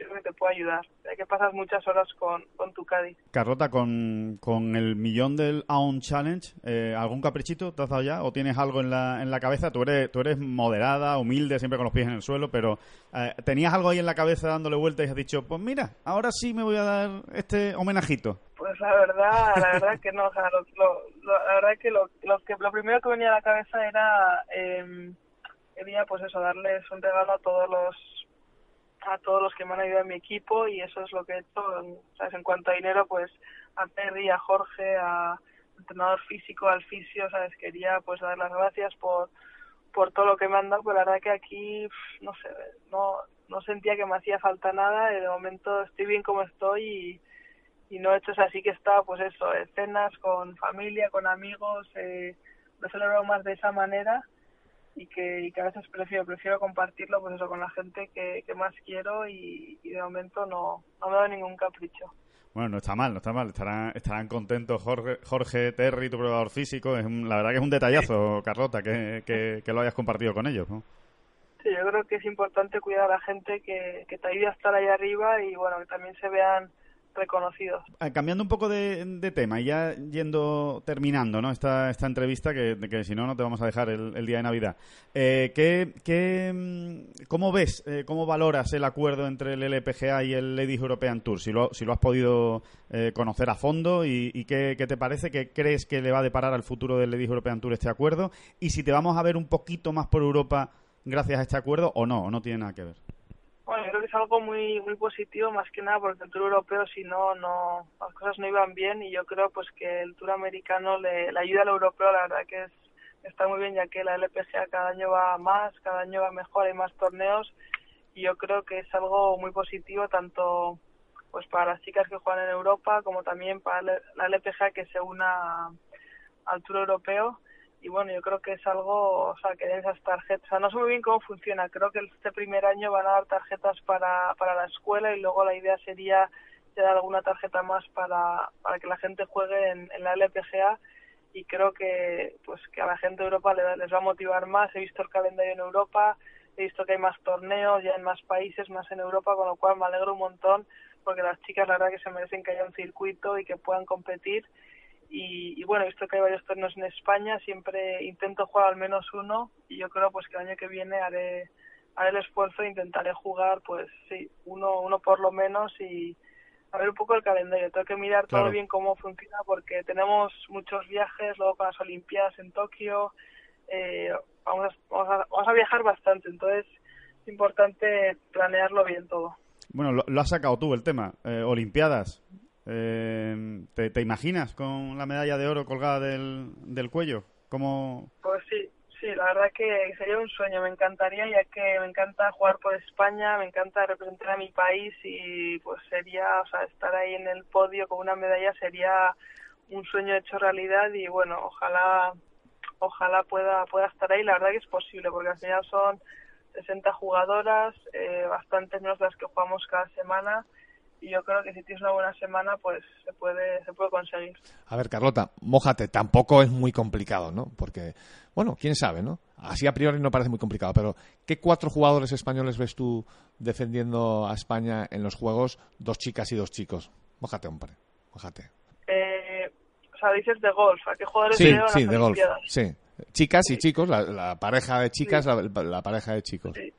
yo creo que te puede ayudar ya que pasas muchas horas con, con tu Cádiz Carlota, con, con el millón del Aon Challenge, eh, ¿algún caprichito te has dado ya? ¿O tienes algo en la, en la cabeza? Tú eres, tú eres moderada, humilde, siempre con los pies en el suelo, pero eh, ¿tenías algo ahí en la cabeza dándole vueltas y has dicho, pues mira, ahora sí me voy a dar este homenajito? pues la verdad la verdad que no o sea, lo, lo- lo- la verdad que lo, lo que lo primero que venía a la cabeza era eh, quería pues eso darles un regalo a todos los a todos los que me han ayudado en mi equipo y eso es lo que he hecho. ¿sabes? en cuanto a dinero pues a Terry a Jorge a entrenador físico al fisio sabes quería pues dar las gracias por por todo lo que me han dado pues la verdad que aquí no sé no no sentía que me hacía falta nada. De momento estoy bien como estoy y y no he hecho eso, así que está pues eso, eh, cenas con familia, con amigos, eh, lo he celebrado más de esa manera y que, y que a veces prefiero prefiero compartirlo pues eso con la gente que, que más quiero y, y de momento no, no me doy ningún capricho. Bueno, no está mal, no está mal. Estarán, estarán contentos Jorge, Jorge Terry, tu probador físico. Es un- la verdad que es un detallazo, Carlota, que, que, que lo hayas compartido con ellos. ¿no? Sí, yo creo que es importante cuidar a la gente que, que te ayude a estar ahí arriba y bueno, que también se vean reconocidos. Eh, Cambiando un poco de, de tema y ya yendo terminando ¿no? esta, esta entrevista, que, que si no, no te vamos a dejar el, el día de Navidad. Eh, ¿qué, qué, mm, ¿Cómo ves, eh, cómo valoras el acuerdo entre el LPGA y el Ladies European Tour? Si lo, si lo has podido eh, conocer a fondo y, y qué, qué te parece, qué crees que le va a deparar al futuro del Ladies European Tour este acuerdo y si te vamos a ver un poquito más por Europa gracias a este acuerdo o no, o no tiene nada que ver. Bueno, creo que es algo muy muy positivo más que nada porque el Tour europeo si no no las cosas no iban bien y yo creo pues que el Tour americano le, le ayuda al europeo la verdad que es está muy bien ya que la LPGA cada año va más cada año va mejor hay más torneos y yo creo que es algo muy positivo tanto pues para las chicas que juegan en Europa como también para la LPGA que se una al Tour europeo y bueno, yo creo que es algo, o sea, que den esas tarjetas, o sea, no sé muy bien cómo funciona, creo que este primer año van a dar tarjetas para, para la escuela y luego la idea sería dar alguna tarjeta más para, para que la gente juegue en, en la LPGA y creo que pues que a la gente de Europa le- les va a motivar más, he visto el calendario en Europa, he visto que hay más torneos ya en más países, más en Europa, con lo cual me alegro un montón porque las chicas la verdad que se merecen que haya un circuito y que puedan competir y, y bueno, visto que hay varios torneos en España, siempre intento jugar al menos uno y yo creo pues que el año que viene haré, haré el esfuerzo e intentaré jugar pues sí, uno, uno por lo menos y a ver un poco el calendario, tengo que mirar Claro. todo bien cómo funciona porque tenemos muchos viajes, luego con las Olimpiadas en Tokio, eh, vamos, a, vamos, a, vamos a viajar bastante, entonces es importante planearlo bien todo. Bueno, lo, lo has sacado tú el tema. Eh, Olimpiadas. Eh, ¿te, imaginas con la medalla de oro colgada del, cuello? ¿Cómo, Pues sí, sí, la verdad que sería un sueño, me encantaría ya que me encanta jugar por España, me encanta representar a mi país y pues sería, o sea, estar ahí en el podio con una medalla sería un sueño hecho realidad y bueno, ojalá ojalá pueda pueda estar ahí, la verdad que es posible porque al final son 60 jugadoras, eh, bastantes menos las que jugamos cada semana y yo creo que si tienes una buena semana pues se puede se puede conseguir. A ver, Carlota, mójate, tampoco es muy complicado, ¿no? Porque, bueno, quién sabe, ¿no? Así a priori no parece muy complicado, pero ¿qué cuatro jugadores españoles ves tú defendiendo a España en los juegos? Dos chicas y dos chicos. Mójate, hombre, mójate. Eh, o sea, dices de golf, ¿a qué jugadores Sí, sí, de golf, sí. Chicas y chicos, la, la pareja de chicas, la, la pareja de chicos. Sí.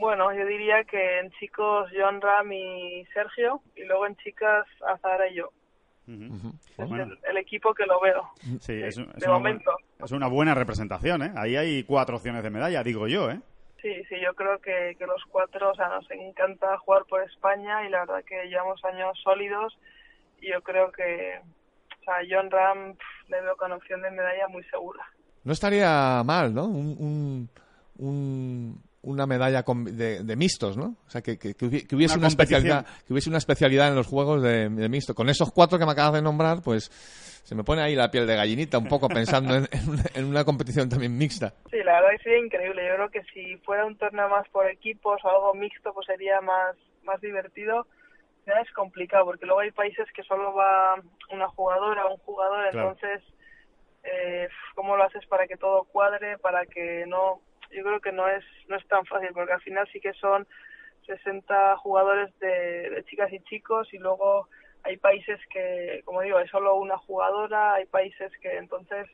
Bueno, yo diría que en chicos John Ram y Sergio, y luego en chicas Azara y yo. Es Bueno. el, el equipo que lo veo. Sí, es, un- es de una momento. buena, es una buena representación, ¿eh? Ahí hay cuatro opciones de medalla, digo yo, ¿eh? Sí, sí, yo creo que, que los cuatro, o sea, nos encanta jugar por España y la verdad que llevamos años sólidos y yo creo que, o sea, John Ram, pff, le veo con opción de medalla muy segura. No estaría mal, ¿no? Un, un- un- una medalla con- de, de mixtos, ¿no? O sea, que, que- que hubi- que hubiese Una una, especialidad, que hubiese una especialidad en los juegos de, de mixto. Con esos cuatro que me acabas de nombrar, pues se me pone ahí la piel de gallinita un poco pensando en, en una, en una competición también mixta. Sí, la verdad que sería increíble. Yo creo que si fuera un torneo más por equipos o algo mixto, pues sería más, más divertido. Ya es complicado porque luego hay países que solo va una jugadora o un jugador, Claro. entonces, eh, ¿cómo lo haces para que todo cuadre? Para que no. Yo creo que no es, no es tan fácil porque al final sí que son 60 jugadores de, chicas y chicos y luego hay países que, como digo, hay solo una jugadora, hay países que entonces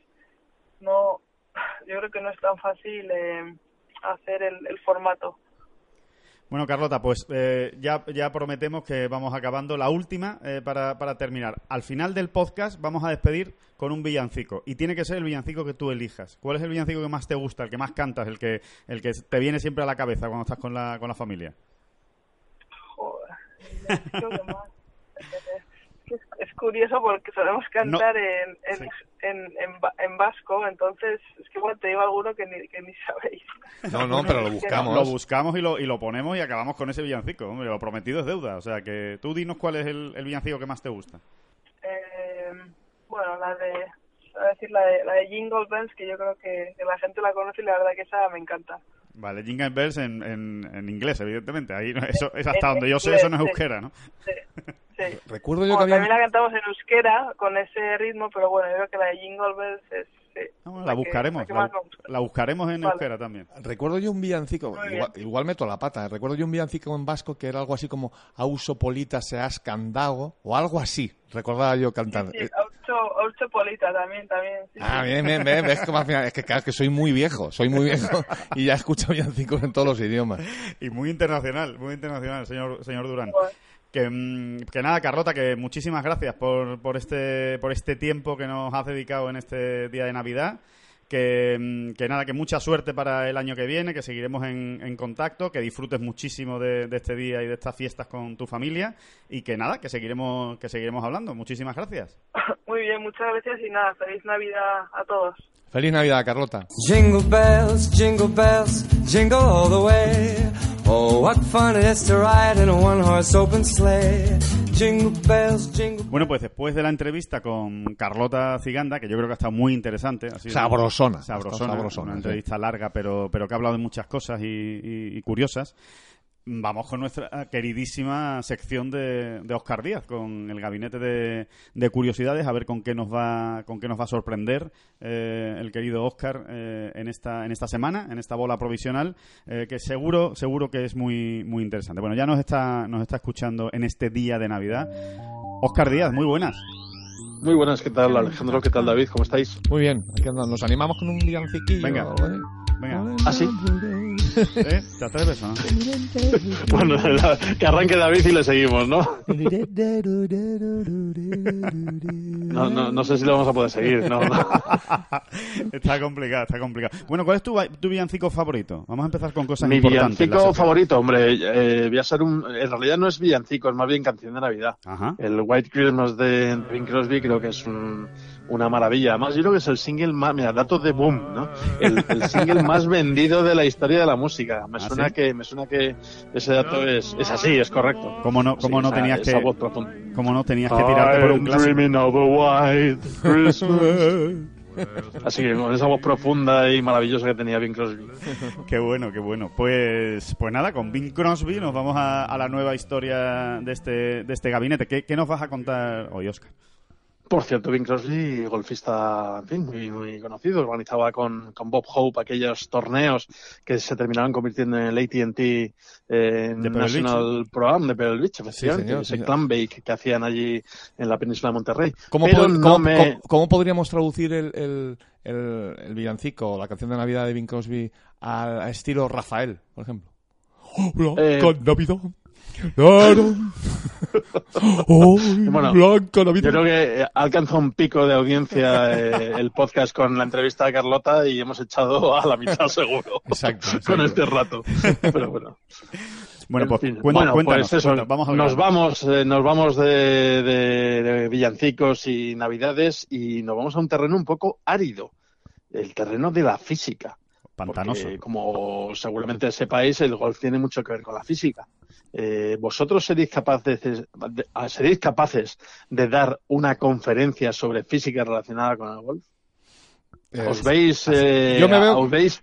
no, yo creo que no es tan fácil eh, hacer el, el formato. Bueno, Carlota, pues eh, ya, ya prometemos que vamos acabando. La última, eh, para, para terminar. Al final del podcast vamos a despedir con un villancico. Y tiene que ser el villancico que tú elijas. ¿Cuál es el villancico que más te gusta, el que más cantas, el que, el que te viene siempre a la cabeza cuando estás con la, con la familia? Joder, creo que más. Es, es curioso porque solemos cantar en, en, Sí. en, en, va- en vasco, entonces es que bueno, te digo alguno que ni, que ni sabéis. No, no, pero lo Lo buscamos. buscamos y lo, y lo ponemos y acabamos con ese villancico. Hombre, lo prometido es deuda. O sea, que tú dinos cuál es el, el villancico que más te gusta. Eh, bueno, la de, a decir la de, la de Jingle Bells, que yo creo que, que la gente la conoce y la verdad que esa me encanta. Vale, Jingle Bells en, en, en inglés, evidentemente. Ahí no- eso es hasta En donde yo sé, eso no es sí. euskera, ¿no? Sí, sí. Recuerdo yo Bueno, que había... También la cantamos en euskera con ese ritmo, pero bueno, yo creo que la de Jingle Bells es... sí, Ah, bueno, la que- buscaremos. la La, buscaremos en Vale. euskera también. Recuerdo yo un villancico, igual, igual meto la pata, ¿eh? recuerdo yo un villancico en vasco que era algo así como Auso Polita seas candago o algo así, recordaba yo cantar. Sí, Eh, Aucho, Aucho Polita también, también. sí, Ah, bien, bien, bien, ves cómo al final- es que claro, es que soy muy viejo, soy muy viejo y ya escucho villancicos en todos los idiomas. Y muy internacional, muy internacional, señor, señor Durán. Bueno, Que, mm, que nada, Carlota, que muchísimas gracias por, por, este, por este tiempo que nos has dedicado en este día de Navidad. Que, mm, que nada, que mucha suerte para el año que viene, que seguiremos en, en contacto, que disfrutes muchísimo de, de este día y de estas fiestas con tu familia y que nada, que seguiremos, que seguiremos hablando. Muchísimas gracias. Muy bien, muchas gracias y nada, feliz Navidad a todos. Feliz Navidad, Carlota. Jingle bells, jingle bells, jingle all the way. Oh, what fun it is to ride in a one horse open sleigh. Bueno, pues después de la entrevista con Carlota Ciganda, que yo creo que ha estado muy interesante. ha sido- Sabrosona. Sabrosona, Sabrosona, una sí. entrevista larga, pero, pero que ha hablado de muchas cosas y, y- y curiosas. Vamos con nuestra queridísima sección de, de Oscar Díaz, con el gabinete de, de curiosidades, a ver con qué nos va, con qué nos va a sorprender eh, el querido Oscar eh, en esta, en esta semana, en esta bola provisional, eh, que seguro, seguro que es muy, muy interesante. Bueno, ya nos está, nos está escuchando en este día de Navidad. Oscar Díaz, muy buenas. Muy buenas, ¿qué tal Alejandro? ¿Qué tal David? ¿Cómo estáis? Muy bien, aquí andamos. nos animamos con un villanciquillo. Venga. Venga, ¿Ah, sí? ¿Eh? ¿te atreves o no? Bueno, la- que arranque David y le seguimos, ¿no? No, no, no sé si lo vamos a poder seguir, ¿no? está complicado, está complicado. Bueno, ¿cuál es tu, tu villancico favorito? Vamos a empezar con cosas Mi importantes. la villancico favorito, hombre, eh, voy a ser un... En realidad no es villancico, es más bien canción de Navidad. Ajá. El White Christmas de Bing Crosby creo que es un- una maravilla. Además, yo creo que es el single más... Mira, datos de boom, ¿no? El, el single más vendido de la historia de la música. Me ¿Ah, suena sí? que me suena que ese dato es, es así, es correcto. ¿Cómo no, cómo Sí, no esa- tenías esa que, cómo no tenías que tirarte por un clásico? dreaming of a white Christmas. Así que con esa voz profunda y maravillosa que tenía Bing Crosby. Qué bueno, qué bueno. Pues, pues nada, con Bing Crosby nos vamos a, a la nueva historia de este, de este gabinete. ¿Qué, qué nos vas a contar hoy, Oscar? Por cierto, Bing Crosby, golfista, en fin, muy, muy conocido, organizaba con, con Bob Hope aquellos torneos que se terminaban convirtiendo en el AT&T eh, National Pro Am de Pebble Beach, efectivamente, señor, ese clam bake que hacían allí en la península de Monterrey. ¿Cómo, Pero pod- no cómo- me- cómo- cómo podríamos traducir el, el, el, el villancico o la canción de Navidad de Bing Crosby al estilo Rafael, por ejemplo? Eh, Navidad. Claro. Ay, Bueno, Blanca Yo Navidad. creo que eh, alcanza un pico de audiencia eh, el podcast con la entrevista a Carlota y hemos echado a la mitad seguro Exacto, con este rato. Pero bueno. Bueno, En pues bueno, cuéntanos, pues eso, cuéntanos, vamos al nos vamos, eh, nos vamos de, de- de villancicos y navidades y nos vamos a un terreno un poco árido, el terreno de la física. Pantanoso. Porque, como seguramente sepáis, el golf tiene mucho que ver con la física. Eh, ¿Vosotros seréis capaces de, de- seréis capaces de dar una conferencia sobre física relacionada con el golf? Eh, ¿Os veis, eh, yo me veo- os veis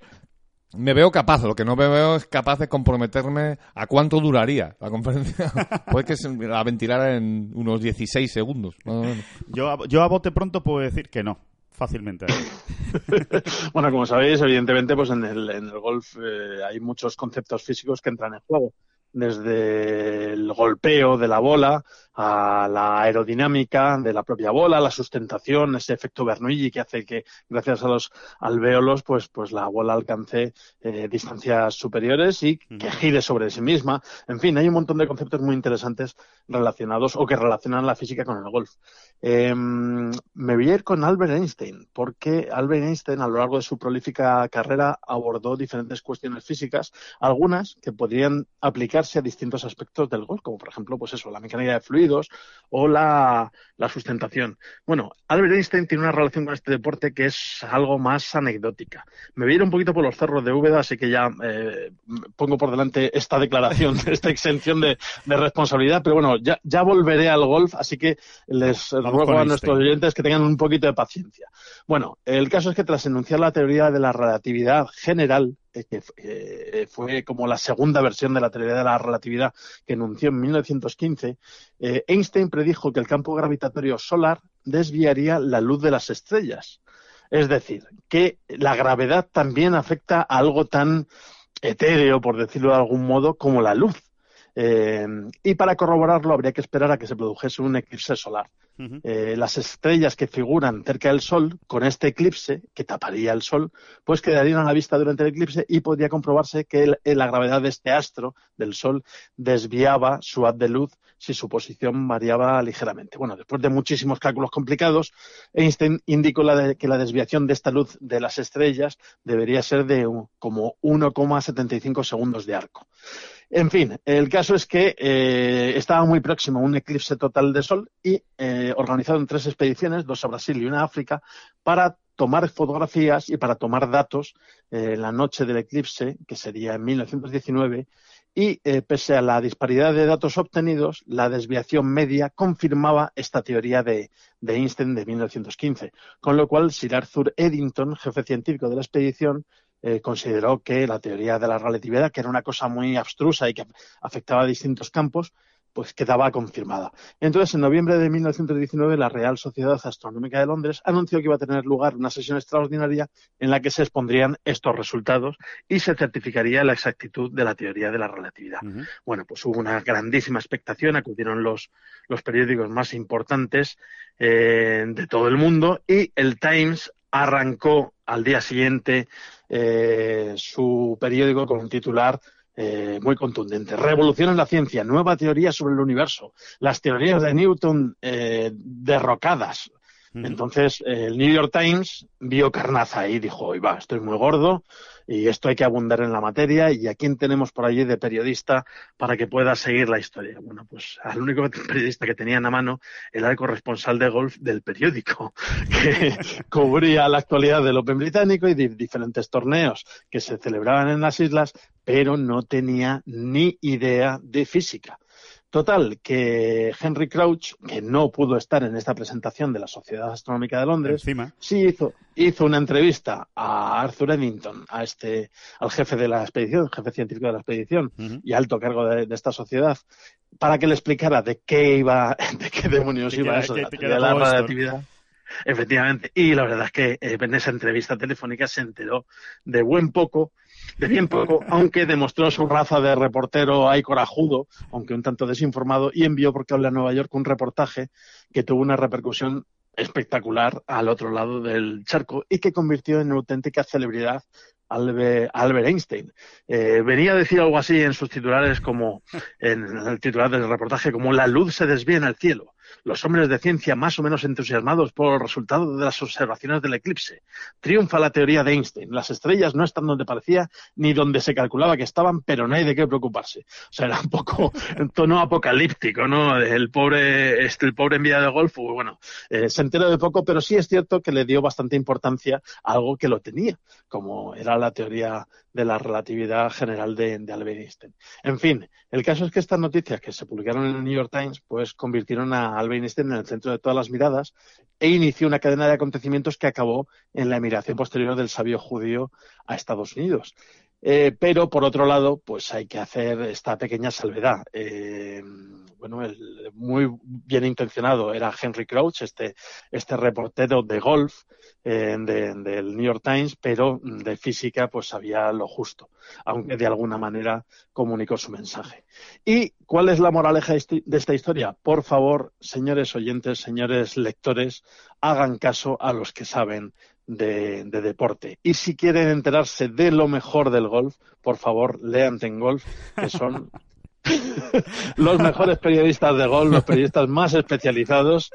Me veo capaz, lo que no me veo es capaz de comprometerme a cuánto duraría la conferencia. Puede que se la ventilara en unos 16 segundos. más o menos. Yo, a- yo a bote pronto puedo decir que no, fácilmente. Bueno, como sabéis, evidentemente, pues en el, en el golf eh, hay muchos conceptos físicos que entran en juego. Desde el golpeo de la bola a la aerodinámica de la propia bola, la sustentación, ese efecto Bernoulli que hace que, gracias a los alvéolos, pues, pues la bola alcance eh, distancias superiores y que gire sobre sí misma. En fin, hay un montón de conceptos muy interesantes relacionados o que relacionan la física con el golf. Eh, me voy a ir con Albert Einstein, porque Albert Einstein a lo largo de su prolífica carrera abordó diferentes cuestiones físicas, algunas que podrían aplicarse a distintos aspectos del golf, como por ejemplo, pues eso, la mecánica de fluidos o la, la sustentación. Bueno, Albert Einstein tiene una relación con este deporte que es algo más anecdótica. Me voy a ir un poquito por los cerros de Úbeda, así que ya eh, pongo por delante esta declaración, esta exención de, de responsabilidad, pero bueno, ya, ya volveré al golf, así que les ruego a Einstein. nuestros oyentes que tengan un poquito de paciencia. Bueno, el caso es que tras enunciar la teoría de la relatividad general, eh, que eh, fue como la segunda versión de la teoría de la relatividad que enunció en 1915, eh, Einstein predijo que el campo gravitatorio solar desviaría la luz de las estrellas. Es decir, que la gravedad también afecta a algo tan etéreo, por decirlo de algún modo, como la luz. Eh, y para corroborarlo habría que esperar a que se produjese un eclipse solar. Eh, las estrellas que figuran cerca del Sol, con este eclipse, que taparía el Sol, pues quedarían a la vista durante el eclipse y podría comprobarse que el- eh, la gravedad de este astro, del Sol, desviaba su haz de luz si su posición variaba ligeramente. Bueno, después de muchísimos cálculos complicados, Einstein indicó la de- que la desviación de esta luz de las estrellas debería ser de un- como 1,75 segundos de arco. En fin, el caso es que eh, estaba muy próximo un eclipse total de Sol y eh, organizaron tres expediciones, dos a Brasil y una a África, para tomar fotografías y para tomar datos eh, la noche del eclipse, que sería en 1919, y eh, pese a la disparidad de datos obtenidos, la desviación media confirmaba esta teoría de, de Einstein de 1915, con lo cual Sir Arthur Eddington, jefe científico de la expedición, eh, consideró que la teoría de la relatividad, que era una cosa muy abstrusa y que afectaba a distintos campos, pues quedaba confirmada. Entonces, en noviembre de 1919, la Real Sociedad Astronómica de Londres anunció que iba a tener lugar una sesión extraordinaria en la que se expondrían estos resultados y se certificaría la exactitud de la teoría de la relatividad. Bueno, pues hubo una grandísima expectación, acudieron los, los periódicos más importantes eh, de todo el mundo y el Times arrancó al día siguiente eh, su periódico con un titular eh, muy contundente. Revolución en la ciencia, nueva teoría sobre el universo, las teorías de Newton eh, derrocadas. Entonces, el New York Times vio carnaza y dijo, oye, va, esto es muy gordo y esto hay que abundar en la materia y a quién tenemos por allí de periodista para que pueda seguir la historia. Bueno, pues al único periodista que tenían a mano era el corresponsal de golf del periódico, que cubría la actualidad del Open británico y de diferentes torneos que se celebraban en las islas, pero no tenía ni idea de física. Total, que Henry Crouch, que no pudo estar en esta presentación de la Sociedad Astronómica de Londres, Encima. sí hizo, hizo una entrevista a Arthur Eddington, a este, al jefe de la expedición, jefe científico de la expedición y alto cargo de, de esta sociedad, para que le explicara de qué iba, de qué demonios iba eso de la de relatividad. Efectivamente. Y la verdad es que eh, en esa entrevista telefónica se enteró de buen poco, de bien poco, aunque demostró su raza de reportero ahí corajudo, aunque un tanto desinformado, y envió por cable a Nueva York un reportaje que tuvo una repercusión espectacular al otro lado del charco y que convirtió en auténtica celebridad Albert Einstein. Eh, venía a decir algo así en sus titulares como, en el titular del reportaje, como la luz se desvía en el cielo. Los hombres de ciencia más o menos entusiasmados por el resultado de las observaciones del eclipse. Triunfa la teoría de Einstein. Las estrellas no están donde parecía ni donde se calculaba que estaban, pero no hay de qué preocuparse. O sea, era un poco en tono apocalíptico, ¿no? El pobre, este, el pobre enviado de golf, pues, bueno, eh, se enteró de poco, pero sí es cierto que le dio bastante importancia a algo que lo tenía, como era la teoría de la relatividad general de, de Albert Einstein. En fin, el caso es que estas noticias que se publicaron en el New York Times, pues convirtieron a Albert Einstein en el centro de todas las miradas e inició una cadena de acontecimientos que acabó en la emigración posterior del sabio judío a Estados Unidos. Eh, pero por otro lado, pues hay que hacer esta pequeña salvedad. Eh, bueno, el muy bien intencionado era Henry Crouch, este, este reportero de golf eh, de- del New York Times, pero de física pues sabía lo justo, aunque de alguna manera comunicó su mensaje. ¿Y cuál es la moraleja de esta historia? Por favor, señores oyentes, señores lectores, hagan caso a los que saben de, de deporte. Y si quieren enterarse de lo mejor del golf, por favor, lean Ten Golf, que son los mejores periodistas de golf, los periodistas más especializados,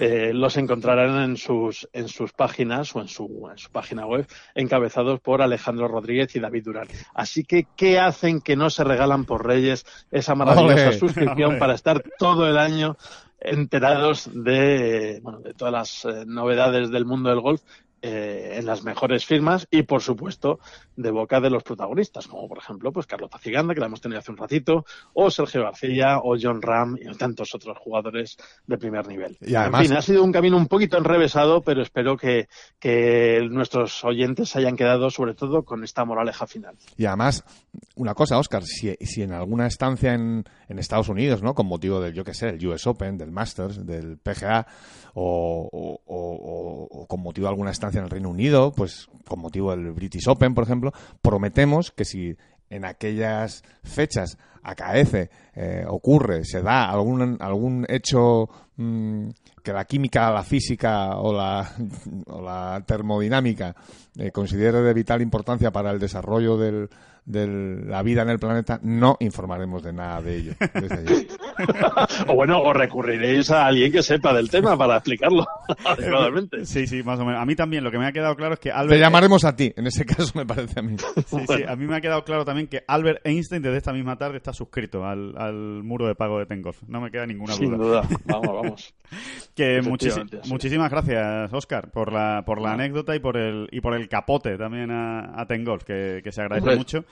eh, los encontrarán en sus, en sus páginas o en su, en su página web, encabezados por Alejandro Rodríguez y David Durán. Así que, ¿qué hacen que no se regalan por Reyes esa maravillosa suscripción para estar todo el año enterados de, bueno, de todas las eh, novedades del mundo del golf eh, en las mejores firmas y, por supuesto, de boca de los protagonistas, como por ejemplo, pues Carlos Paciganda, que la hemos tenido hace un ratito, o Sergio García, o John Ram y tantos otros jugadores de primer nivel. Y además- en fin, ha sido un camino un poquito enrevesado, pero espero que, que nuestros oyentes hayan quedado, sobre todo, con esta moraleja final. Y además, una cosa, Oscar, si, si en alguna estancia en, en Estados Unidos, ¿no? Con motivo del, yo qué sé, el US Open, del Masters, del PGA, o, o- o- o con motivo de alguna estancia en el Reino Unido, pues con motivo del British Open, por ejemplo, prometemos que si en aquellas fechas acaece, eh, ocurre, se da algún, algún hecho mm, que la química, la física o la, o la termodinámica eh, considere de vital importancia para el desarrollo del- de la vida en el planeta, no informaremos de nada de ello. desde o bueno, o recurriréis a alguien que sepa del tema para explicarlo adecuadamente. Sí, sí, más o menos. A mí también lo que me ha quedado claro es que Te Albert... llamaremos a ti, en ese caso me parece a mí. Sí, sí, a mí me ha quedado claro también que Albert Einstein desde esta misma tarde está suscrito al, al muro de pago de Tengolf. No me queda ninguna Sin duda. duda. Vamos, vamos. Que muchísimas gracias, Oscar, por la, por la anécdota y por el, y por el capote también a, a Tengolf, que, que se agradece Hombre. mucho.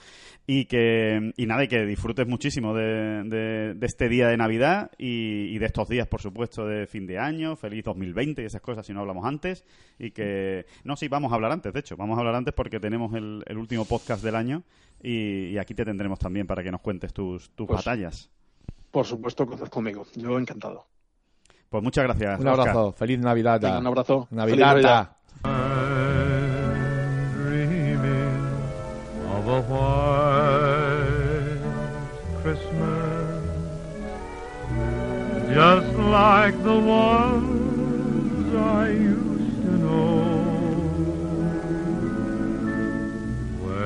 Y que, y nada, y que disfrutes muchísimo de, de- de este día de Navidad y, y de estos días, por supuesto, de fin de año. Feliz 2020 y esas cosas si no hablamos antes. Y que, no, sí, vamos a hablar antes, de hecho, vamos a hablar antes porque tenemos el, el último podcast del año y, y aquí te tendremos también para que nos cuentes tus, tus Pues- batallas. Por supuesto, contad conmigo. Yo encantado. Pues muchas gracias. Un Oscar. abrazo, feliz Navidad. Venga, un abrazo. Navidad. Feliz Navidad. dreaming of a white Christmas, just like the ones I used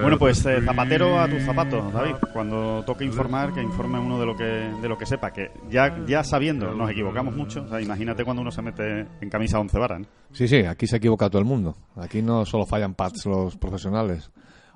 Bueno, pues eh, zapatero a tus zapatos, David. Cuando toque informar, que informe uno de lo que de lo que sepa. Que ya ya sabiendo, nos equivocamos mucho. O sea, imagínate cuando uno se mete en camisa once varas. ¿no? Sí, sí, aquí se equivoca todo el mundo. Aquí no solo fallan pads los profesionales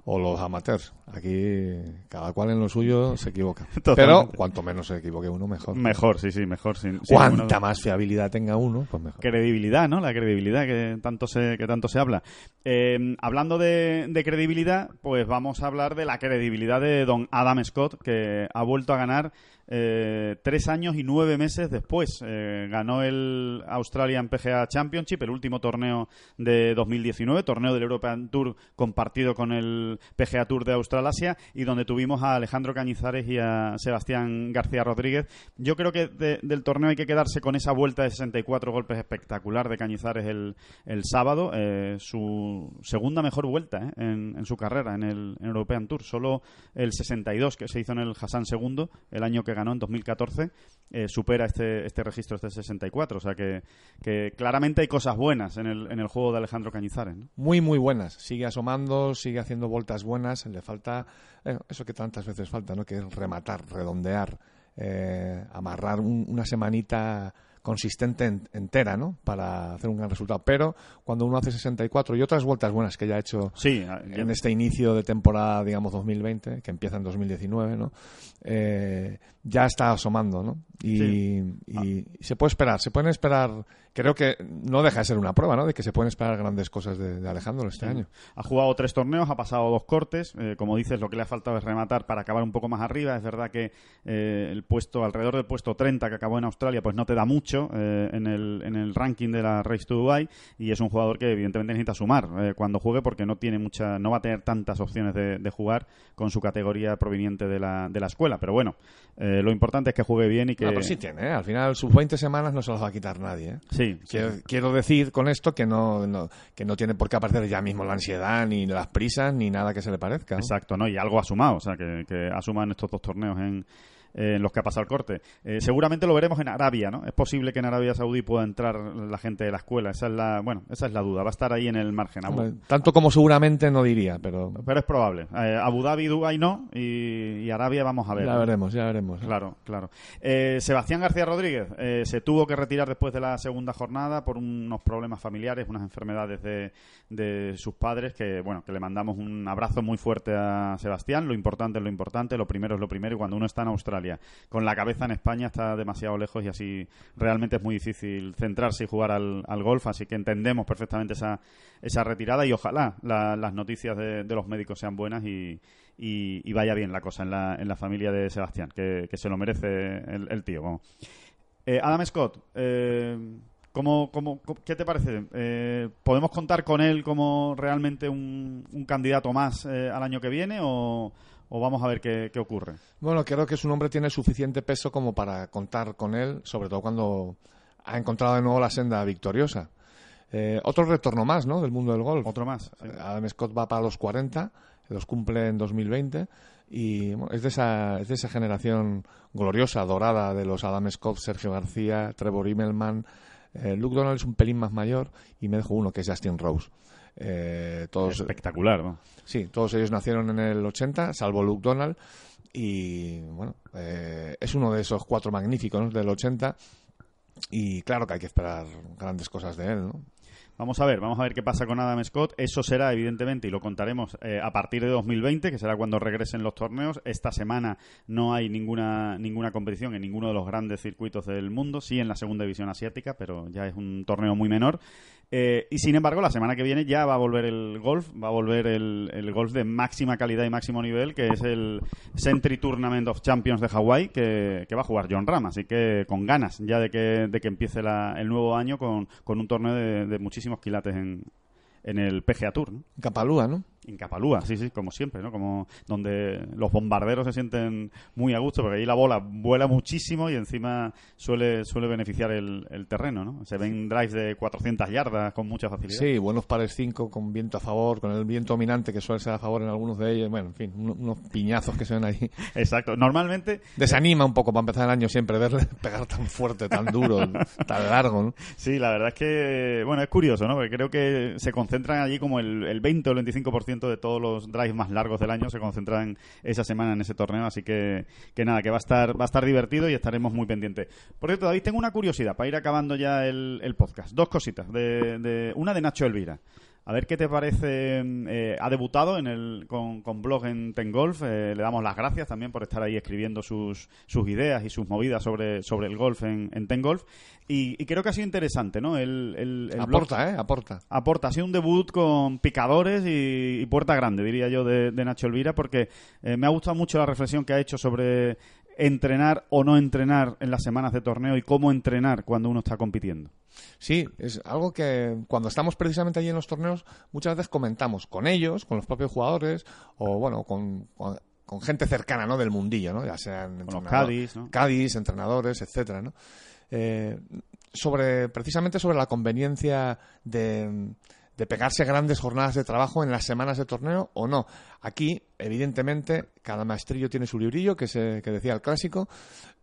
o los amateurs. Aquí cada cual en lo suyo se equivoca. Pero cuanto menos se equivoque uno, mejor. Mejor, sí, sí, mejor. Sin, Cuanta más fiabilidad tenga uno, pues mejor. credibilidad, ¿no? La credibilidad que tanto se, que tanto se habla. Eh, hablando de, de credibilidad, pues vamos a hablar de la credibilidad de don Adam Scott, que ha vuelto a ganar eh, tres años y nueve meses después. Eh, ganó el Australian PGA Championship, el último torneo de 2019, torneo del European Tour compartido con el PGA Tour de Australasia y donde tuvimos a Alejandro Cañizares y a Sebastián García Rodríguez. Yo creo que de- del torneo hay que quedarse con esa vuelta de 64 golpes espectacular de Cañizares el, el sábado, eh, su segunda mejor vuelta en, en su carrera en el en European Tour. Solo el 62 que se hizo en el Hassan II, el año que ganó en 2014, eh, supera este, este registro este 64. O sea que, que claramente hay cosas buenas en el, en el juego de Alejandro Cañizares. Muy, muy buenas. Sigue asomando, sigue haciendo vueltas buenas. Le falta eh, eso que tantas veces falta, ¿no? Que es rematar, redondear, eh, amarrar un- una semanita consistente en- entera, ¿no? Para hacer un gran resultado. Pero cuando uno hace 64 y otras vueltas buenas que ya ha hecho Sí, en este inicio de temporada, digamos, 2020, que empieza en 2019, ¿no? Eh, ya está asomando, ¿no? Y, Sí. y se puede esperar, se pueden esperar, creo que no deja de ser una prueba, ¿no? De que se pueden esperar grandes cosas de, de Alejandro este año. Ha jugado tres torneos, ha pasado dos cortes. eh, como dices, lo que le ha faltado es rematar para acabar un poco más arriba. Es verdad que eh, el puesto, alrededor del puesto 30 que acabó en Australia, pues no te da mucho eh, en, el, en el ranking de la Race to Dubai. Y es un jugador que evidentemente necesita sumar eh, cuando juegue porque no tiene mucha, no va a tener tantas opciones de, de jugar con su categoría proveniente de la, de la escuela. Pero bueno, eh, lo importante es que juegue bien y que. No, pero sí tiene, ¿eh? Al final, sus 20 semanas no se las va a quitar nadie, ¿eh? Sí, sí. Quiero, quiero decir con esto que no, no- que no tiene por qué aparecer ya mismo la ansiedad, ni las prisas, ni nada que se le parezca. ¿no? Exacto, ¿no? Y algo ha sumado, o sea, que, que ha sumado en estos dos torneos en, en los que ha pasado el corte. Eh, seguramente lo veremos en Arabia, ¿no? Es posible que en Arabia Saudí pueda entrar la gente de la escuela. Esa es la, bueno, esa es la duda. Va a estar ahí en el margen. Abu- Tanto como seguramente no diría, pero pero es probable. Eh, Abu Dhabi, Dubái no, y, y Arabia vamos a ver. ya veremos, ya veremos. Claro, claro. Eh, Sebastián García Rodríguez eh, se tuvo que retirar después de la segunda jornada por unos problemas familiares, unas enfermedades de, de sus padres, que bueno, que le mandamos un abrazo muy fuerte a Sebastián. Lo importante es lo importante, lo primero es lo primero, y cuando uno está en Australia con la cabeza en España está demasiado lejos y así realmente es muy difícil centrarse y jugar al, golf, así que entendemos perfectamente esa, esa retirada y ojalá la- las noticias de, los médicos sean buenas y, vaya bien la cosa en la, en la familia de Sebastián, que, se lo merece el, el tío. vamos. Eh, Adam Scott, eh, ¿cómo, cómo- cómo- qué te parece? Eh, ¿Podemos contar con él como realmente un, un candidato más eh, al año que viene o, o vamos a ver qué, qué ocurre? Bueno, creo que su nombre tiene suficiente peso como para contar con él, sobre todo cuando ha encontrado de nuevo la senda victoriosa. Eh, otro retorno más, ¿no? Del mundo del golf. Otro más. sí. Adam Scott va para los 40, los cumple en 2020 y bueno, es, de esa, es de esa generación gloriosa, dorada de los Adam Scott, Sergio García, Trevor Immelman. Eh, Luke Donald es un pelín más mayor y me dejo uno que es Justin Rose. Eh, todos, Espectacular. ¿no? Sí, todos ellos nacieron en el 80, salvo Luke Donald. Y bueno, eh, es uno de esos cuatro magníficos ¿no? del 80. Y claro que hay que esperar grandes cosas de él, ¿no? Vamos a ver, vamos a ver qué pasa con Adam Scott. Eso será, evidentemente, y lo contaremos eh, a partir de 2020, que será cuando regresen los torneos. Esta semana no hay ninguna, ninguna competición en ninguno de los grandes circuitos del mundo, sí en la segunda división asiática, pero ya es un torneo muy menor. Eh, y sin embargo, la semana que viene ya va a volver el golf, va a volver el, el golf de máxima calidad y máximo nivel, que es el Century Tournament of Champions de Hawái, que, va a jugar John Ram. Así que con ganas ya de que, de que empiece la- el nuevo año con, con un torneo de, de muchísimos quilates en, en el PGA Tour, ¿no? Capalúa, ¿no? En Capalúa, sí, sí, como siempre, ¿no? Como donde los bombarderos se sienten muy a gusto, porque ahí la bola vuela muchísimo y encima suele, suele beneficiar el, el terreno, ¿no? Se ven drives de 400 yardas con mucha facilidad. Sí, buenos pares 5 con viento a favor, con el viento dominante que suele ser a favor en algunos de ellos. Bueno, en fin, uno- unos piñazos que se ven ahí. Exacto. Normalmente, Desanima un poco para empezar el año siempre verle pegar tan fuerte, tan duro, tan largo, ¿no? sí, la verdad es que, bueno, es curioso, ¿no? Porque creo que se concentran allí como el, el 20 o el 25% de todos los drives más largos del año se concentran esa semana en ese torneo, así que, que nada, que va a estar, va a estar divertido y estaremos muy pendientes. Por cierto, David, tengo una curiosidad para ir acabando ya el, el podcast. Dos cositas. De, de- una de Nacho Elvira. A ver qué te parece. eh, ha debutado en el, con, con blog en Tengolf. Eh, le damos las gracias también por estar ahí escribiendo sus, sus ideas y sus movidas sobre, sobre el golf en, en Tengolf. Y, y creo que ha sido interesante, ¿no? El, el- el blog- Aporta, ¿eh? Aporta. aporta. Ha sido un debut con picadores y, y puerta grande, diría yo, de, de Nacho Elvira, porque eh, me ha gustado mucho la reflexión que ha hecho sobre entrenar o no entrenar en las semanas de torneo y cómo entrenar cuando uno está compitiendo. Sí, es algo que cuando estamos precisamente allí en los torneos muchas veces comentamos con ellos, con los propios jugadores o bueno, con, con, con gente cercana, ¿no? Del mundillo, ¿no? Ya sean entrenador- ¿no? caddies, entrenadores, etcétera, ¿no? Eh, sobre precisamente sobre la conveniencia de, de pegarse grandes jornadas de trabajo en las semanas de torneo o no. Aquí, evidentemente, cada maestrillo tiene su librillo, que, se, que decía el clásico,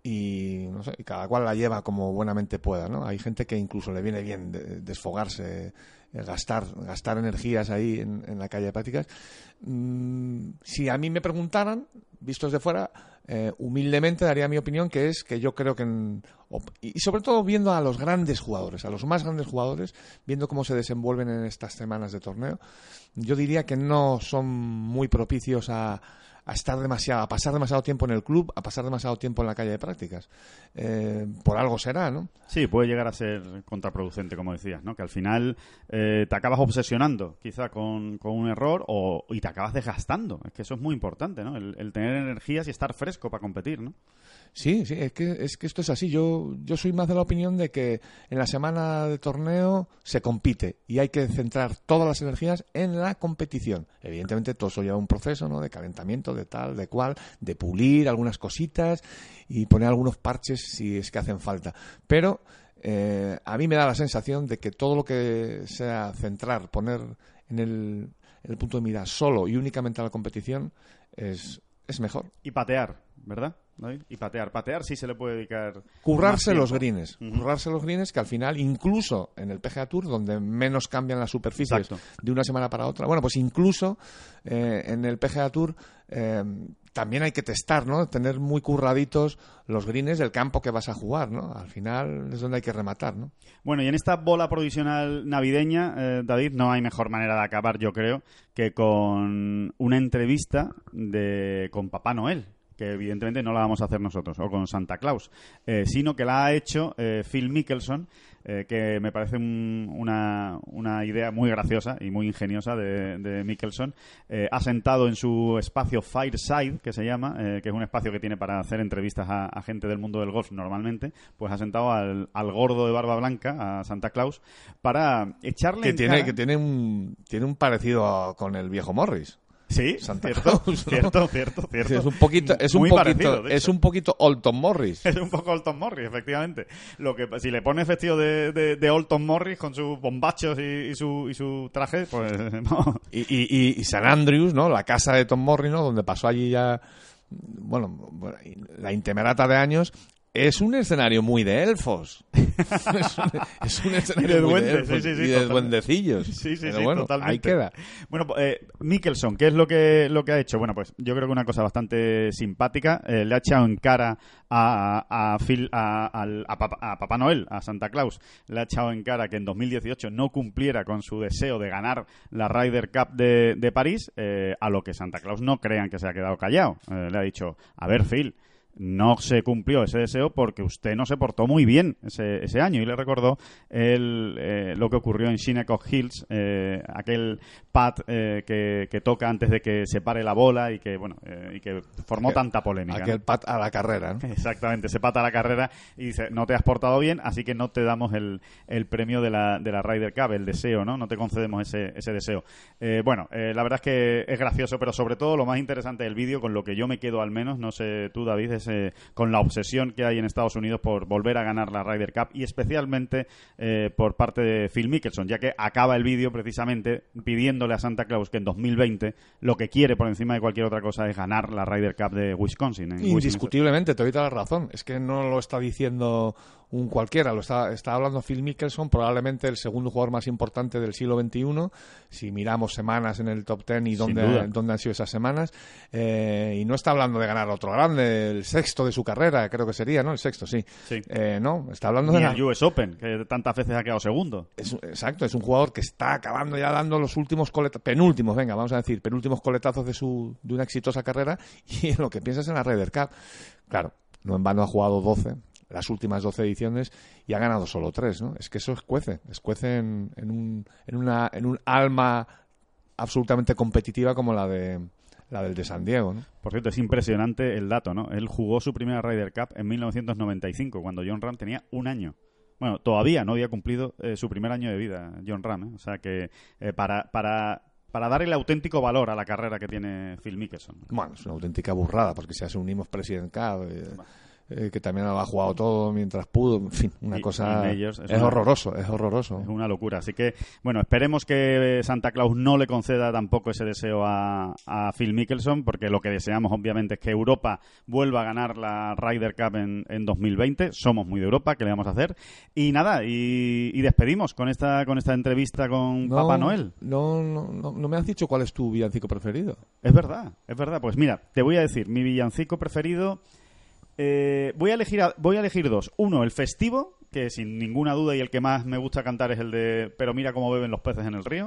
y, no sé, y cada cual la lleva como buenamente pueda, ¿no? Hay gente que incluso le viene bien de- desfogarse eh, gastar, gastar energías ahí en, en la calle de prácticas. Mm, si a mí me preguntaran, vistos de fuera, eh, humildemente daría mi opinión, que es que yo creo que, en- y sobre todo viendo a los grandes jugadores, a los más grandes jugadores, viendo cómo se desenvuelven en estas semanas de torneo, yo diría que no son muy propicios a, a estar demasiado, a pasar demasiado tiempo en el club, a pasar demasiado tiempo en la calle de prácticas. Eh, por algo será, ¿no? Sí, puede llegar a ser contraproducente, como decías, ¿no? Que al final eh, te acabas obsesionando, quizá con, con un error, o, y te acabas desgastando. Es que eso es muy importante, ¿no? El, el tener energías y estar fresco para competir, ¿no? Sí, sí, es que, es que esto es así. Yo, yo soy más de la opinión de que en la semana de torneo se compite y hay que centrar todas las energías en la competición. Evidentemente todo eso lleva un proceso, ¿no? De calentamiento, de tal, de cual, de pulir algunas cositas y poner algunos parches si es que hacen falta. Pero eh, a mí me da la sensación de que todo lo que sea centrar, poner en el, en el punto de mira solo y únicamente a la competición es, es mejor. Y patear, ¿verdad? Y patear. Patear sí se le puede dedicar. currarse los greens, Ujú. currarse los greens que al final incluso en el PGA Tour donde menos cambian las superficies Exacto. de una semana para otra, bueno pues incluso eh, en el PGA Tour eh, también hay que testar, ¿no? Tener muy curraditos los greens del campo que vas a jugar, ¿no? Al final es donde hay que rematar, ¿no? Bueno, y en esta bola provisional navideña, eh, David, no hay mejor manera de acabar, yo creo, que con una entrevista de con Papá Noel que evidentemente no la vamos a hacer nosotros, o con Santa Claus, eh, sino que la ha hecho eh, Phil Mickelson, eh, que me parece un- una, una idea muy graciosa y muy ingeniosa de, de Mickelson. Eh, ha sentado en su espacio Fireside, que se llama, que es un espacio que tiene para hacer entrevistas a, a gente del mundo del golf normalmente, pues ha sentado al, al gordo de barba blanca, a Santa Claus, para echarle Que en tiene, cara- que tiene un tiene un parecido con el viejo Morris. Sí, Santa cierto, Claus, ¿no? cierto, cierto, cierto. Es un poquito, es un poquito, parecido, es un poquito Olton Morris. Es un poco Olton Morris, efectivamente. Lo que si le pones vestido de, de, de Olton Morris con sus bombachos y, y su, y su traje, pues no. Y, y, y- San Andrews, ¿no? La casa de Tom Morris, ¿no? Donde pasó allí ya, bueno, la intemerata de años. Es un escenario muy de elfos. es, un, es un escenario de muy duendes, elfos sí, sí, sí, y de duendecillos. Sí, sí, Pero sí, bueno, totalmente. ahí queda. Bueno, eh, Mickelson, ¿qué es lo que, lo que ha hecho? Bueno, pues yo creo que una cosa bastante simpática. eh, le ha echado en cara a, a, Phil- a, a Papa, a Papá Noel, a Santa Claus, le ha echado en cara que en 2018 no cumpliera con su deseo de ganar la Ryder Cup de, de París, eh, a lo que Santa Claus no crean que se ha quedado callado. Eh, le ha dicho, a ver, Phil, no se cumplió ese deseo porque usted no se portó muy bien ese, ese año y le recordó el, eh, lo que ocurrió en Shinnecock Hills, eh, aquel pat eh, que, que toca antes de que se pare la bola y que bueno y que formó Aquel- tanta polémica. Aquel ¿no? pat a la carrera, ¿no? Exactamente, se pata la carrera y dice, no te has portado bien, así que no te damos el, el premio de la, de la Ryder Cup, el deseo, ¿no? No te concedemos ese, ese deseo. Bueno, la verdad es que es gracioso, pero sobre todo lo más interesante del vídeo, con lo que yo me quedo al menos, no sé tú David, es eh, con la obsesión que hay en Estados Unidos por volver a ganar la Ryder Cup y especialmente eh, por parte de Phil Mickelson, ya que acaba el vídeo precisamente pidiéndole a Santa Claus que en 2020 lo que quiere por encima de cualquier otra cosa es ganar la Ryder Cup de Wisconsin. en Wisconsin. Indiscutiblemente, te doy toda la razón. Es que no lo está diciendo un cualquiera, lo está, está hablando Phil Mickelson, probablemente el segundo jugador más importante del siglo XXI, si miramos semanas en el top ten y dónde, dónde han sido esas semanas. Eh, y no está hablando de ganar otro grande, el sexto de su carrera, creo que sería, ¿no? El sexto, sí. Sí. Eh, no, está hablando Ni de... el US Open, que tantas veces ha quedado segundo. Es, exacto, es un jugador que está acabando ya dando los últimos coletazos, penúltimos, venga, vamos a decir, penúltimos coletazos de, su, de una exitosa carrera y en lo que piensas en la Ryder Cup. Claro, no en vano ha jugado 12, las últimas 12 ediciones y ha ganado solo 3, ¿no? Es que eso escuece, escuece en, en, un, en, una, en un alma absolutamente competitiva como la de la del de San Diego, ¿no? Por cierto, es impresionante el dato, ¿no? Él jugó su primera Ryder Cup en 1995, cuando John Ram tenía un año. Bueno, todavía no había cumplido eh, su primer año de vida, John Ram. ¿eh? O sea que eh, para, para, para dar el auténtico valor a la carrera que tiene Phil Mickelson. Bueno, es una auténtica burrada, porque si asumimos President Cup, eh, que también lo ha jugado todo mientras pudo. En fin, una Y- cosa. y es es una- horroroso, es horroroso. Es una locura. Así que, bueno, esperemos que Santa Claus no le conceda tampoco ese deseo a, a Phil Mickelson, porque lo que deseamos, obviamente, es que Europa vuelva a ganar la Ryder Cup en, en 2020. Somos muy de Europa, ¿qué le vamos a hacer? Y nada, y, y despedimos con esta, con esta entrevista con No, Papá Noel. No, no, no, no me has dicho cuál es tu villancico preferido. Es verdad, es verdad. Pues mira, te voy a decir, mi villancico preferido. Eh, voy, a elegir a- voy a elegir dos. Uno, el festivo, que sin ninguna duda y el que más me gusta cantar es el de Pero mira cómo beben los peces en el río.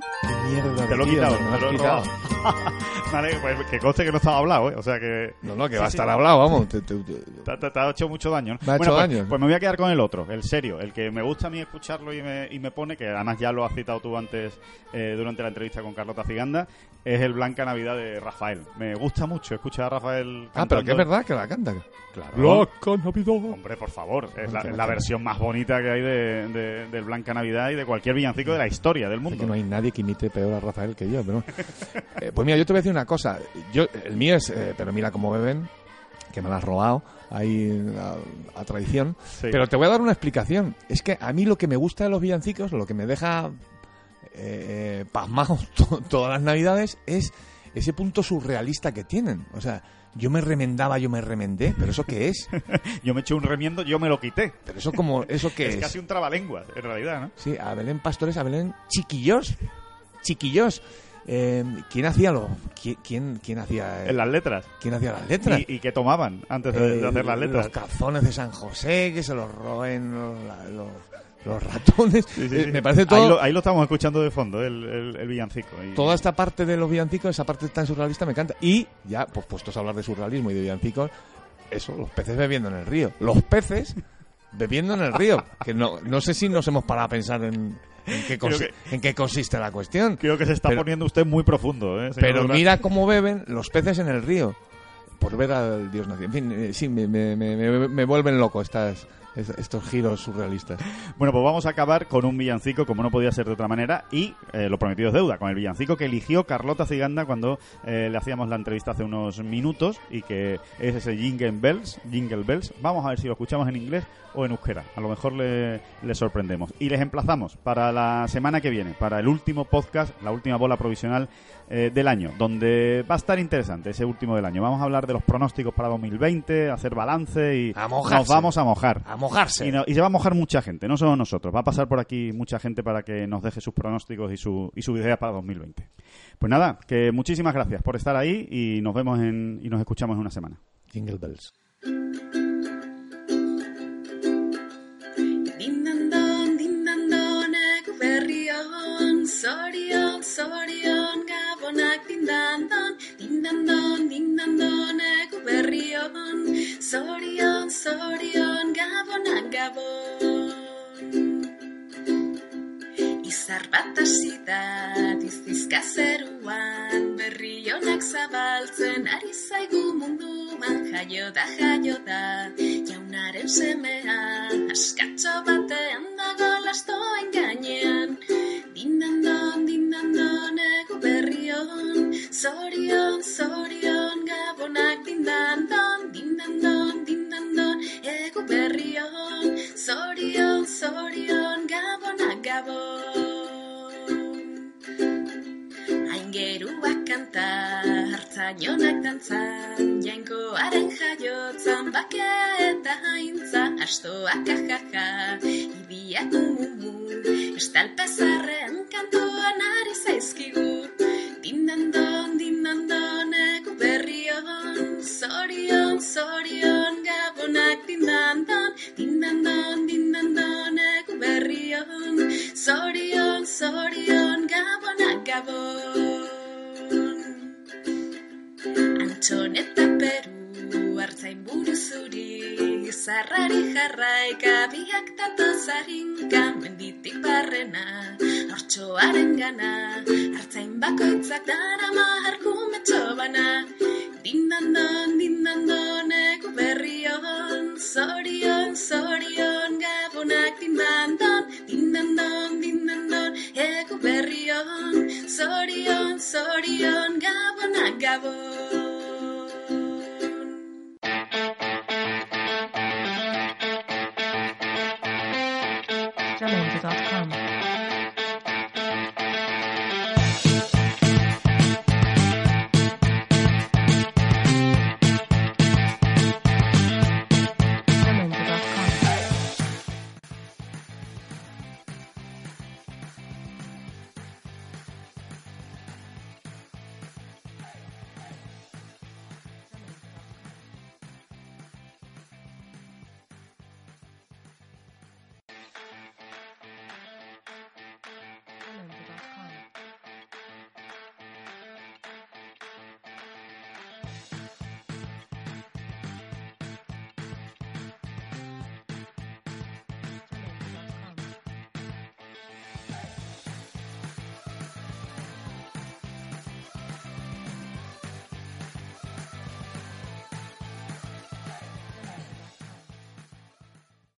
Mierda, Te lo he quitado, te lo he quitado. vale, pues que conste que no estaba hablado, ¿eh? O sea que. No, no, que Sí, va a sí. estar hablado, vamos. Te- te- te- Te, te- te ha hecho mucho daño, ¿no? Me ha Bueno, hecho pues, daño. Pues me voy a quedar con el otro, el serio, el que me gusta a mí escucharlo y me, y me pone, que además ya lo has citado tú antes eh, durante la entrevista con Carlota Ciganda, es el Blanca Navidad de Rafael. Me gusta mucho escuchar a Rafael Ah, pero que es cantando. verdad que la canta. Claro. Navidad. Hombre, por favor, es la, versión más bonita que hay de, de- del Blanca Navidad y de cualquier villancico de la historia del mundo. que no hay nadie que imite peor a Rafael que yo, pero... Eh, pues mira, yo te voy a decir una cosa. Yo, el mío es, eh, pero mira cómo beben, que me lo has robado ahí a, a traición. Sí. Pero te voy a dar una explicación. Es que a mí lo que me gusta de los villancicos, lo que me deja eh, eh, pasmado to- todas las navidades, es ese punto surrealista que tienen. O sea, yo me remendaba, yo me remendé, pero ¿eso qué es? Yo me eché un remiendo, yo me lo quité. Pero eso como, ¿eso qué Es es? casi un trabalenguas, en realidad, ¿no? Sí, a Belén Pastores, a Belén Chiquillos. Chiquillos. Eh, ¿Quién hacía lo, quién, quién, quién hacía, eh, En las letras. quién hacía las letras? ¿Y, y qué tomaban antes de, de Eh, hacer las letras? Los calzones de San José, que se los roben los, los, los ratones. Sí, sí, Eh, sí. Me parece Ahí todo. lo, ahí lo estamos escuchando de fondo, el, el- el villancico. Y- Toda esta parte de los villancicos, esa parte tan surrealista me encanta. Y ya, pues puestos a hablar de surrealismo y de villancicos, eso, los peces bebiendo en el río. Los peces bebiendo en el río. Que no, no sé si nos hemos parado a pensar en, en, qué, en qué consiste la cuestión. Creo que se está Pero- poniendo usted muy profundo, ¿eh? Pero Durán? mira cómo beben los peces en el río. Por ver al dios nacido. En fin, eh, sí, me, me- me- me vuelven loco estas, es- estos giros surrealistas. Bueno, pues vamos a acabar con un villancico, como no podía ser de otra manera, y eh, lo prometido es deuda, con el villancico que eligió Carlota Ciganda cuando eh, le hacíamos la entrevista hace unos minutos, y que es ese Jingle Bells, Jingle Bells. Vamos a ver si lo escuchamos en inglés o en euskera. A lo mejor le, le sorprendemos. Y les emplazamos para la semana que viene, para el último podcast, la última bola provisional eh, del año, donde va a estar interesante ese último del año. Vamos a hablar de los pronósticos para 2020, hacer balance y A mojarse. nos vamos a mojar. A mojarse. Y, no- y se va a mojar mucha gente, no solo nosotros. Va a pasar por aquí mucha gente para que nos deje sus pronósticos y su, y sus ideas para 2020. Pues nada, que muchísimas gracias por estar ahí y nos vemos en, y nos escuchamos en una semana. Jingle bells. Dindandon, dindandon, egu berrion, zorion, zorion, gabonak dindandon, dindandon, dindandon, egu berrion, zorion, zorion, gabonak gabon. Izar bat hasita dizizka zeruan Berrionak zabaltzen ari zaigu munduan Jaio da, jaio da, jaunaren semea Askatxo batean dago lastoen gainean Dindandon, dindandon, egu berrion. Zorion, zorion, gabonak dindandon Dindandon, dindandon, egu berrion. Zorion, zorion, gabonak gabon Aingeruak kanta, hartzainonak dantzan, jainkoaren jaiotzan, bakea eta haintza, astoak ajaja, ibiak umumu, estalpezarrean kantuan ari zaizkigu. Dindandon, dindandon, egu berrion, zorion, zorion, zuri Zarrari jarraika biak datoz harinka Menditik barrena hortxoaren gana Hartzain bakoitzak darama harkumetxo bana. Dindandon, dindandon, egu berrion Zorion, zorion,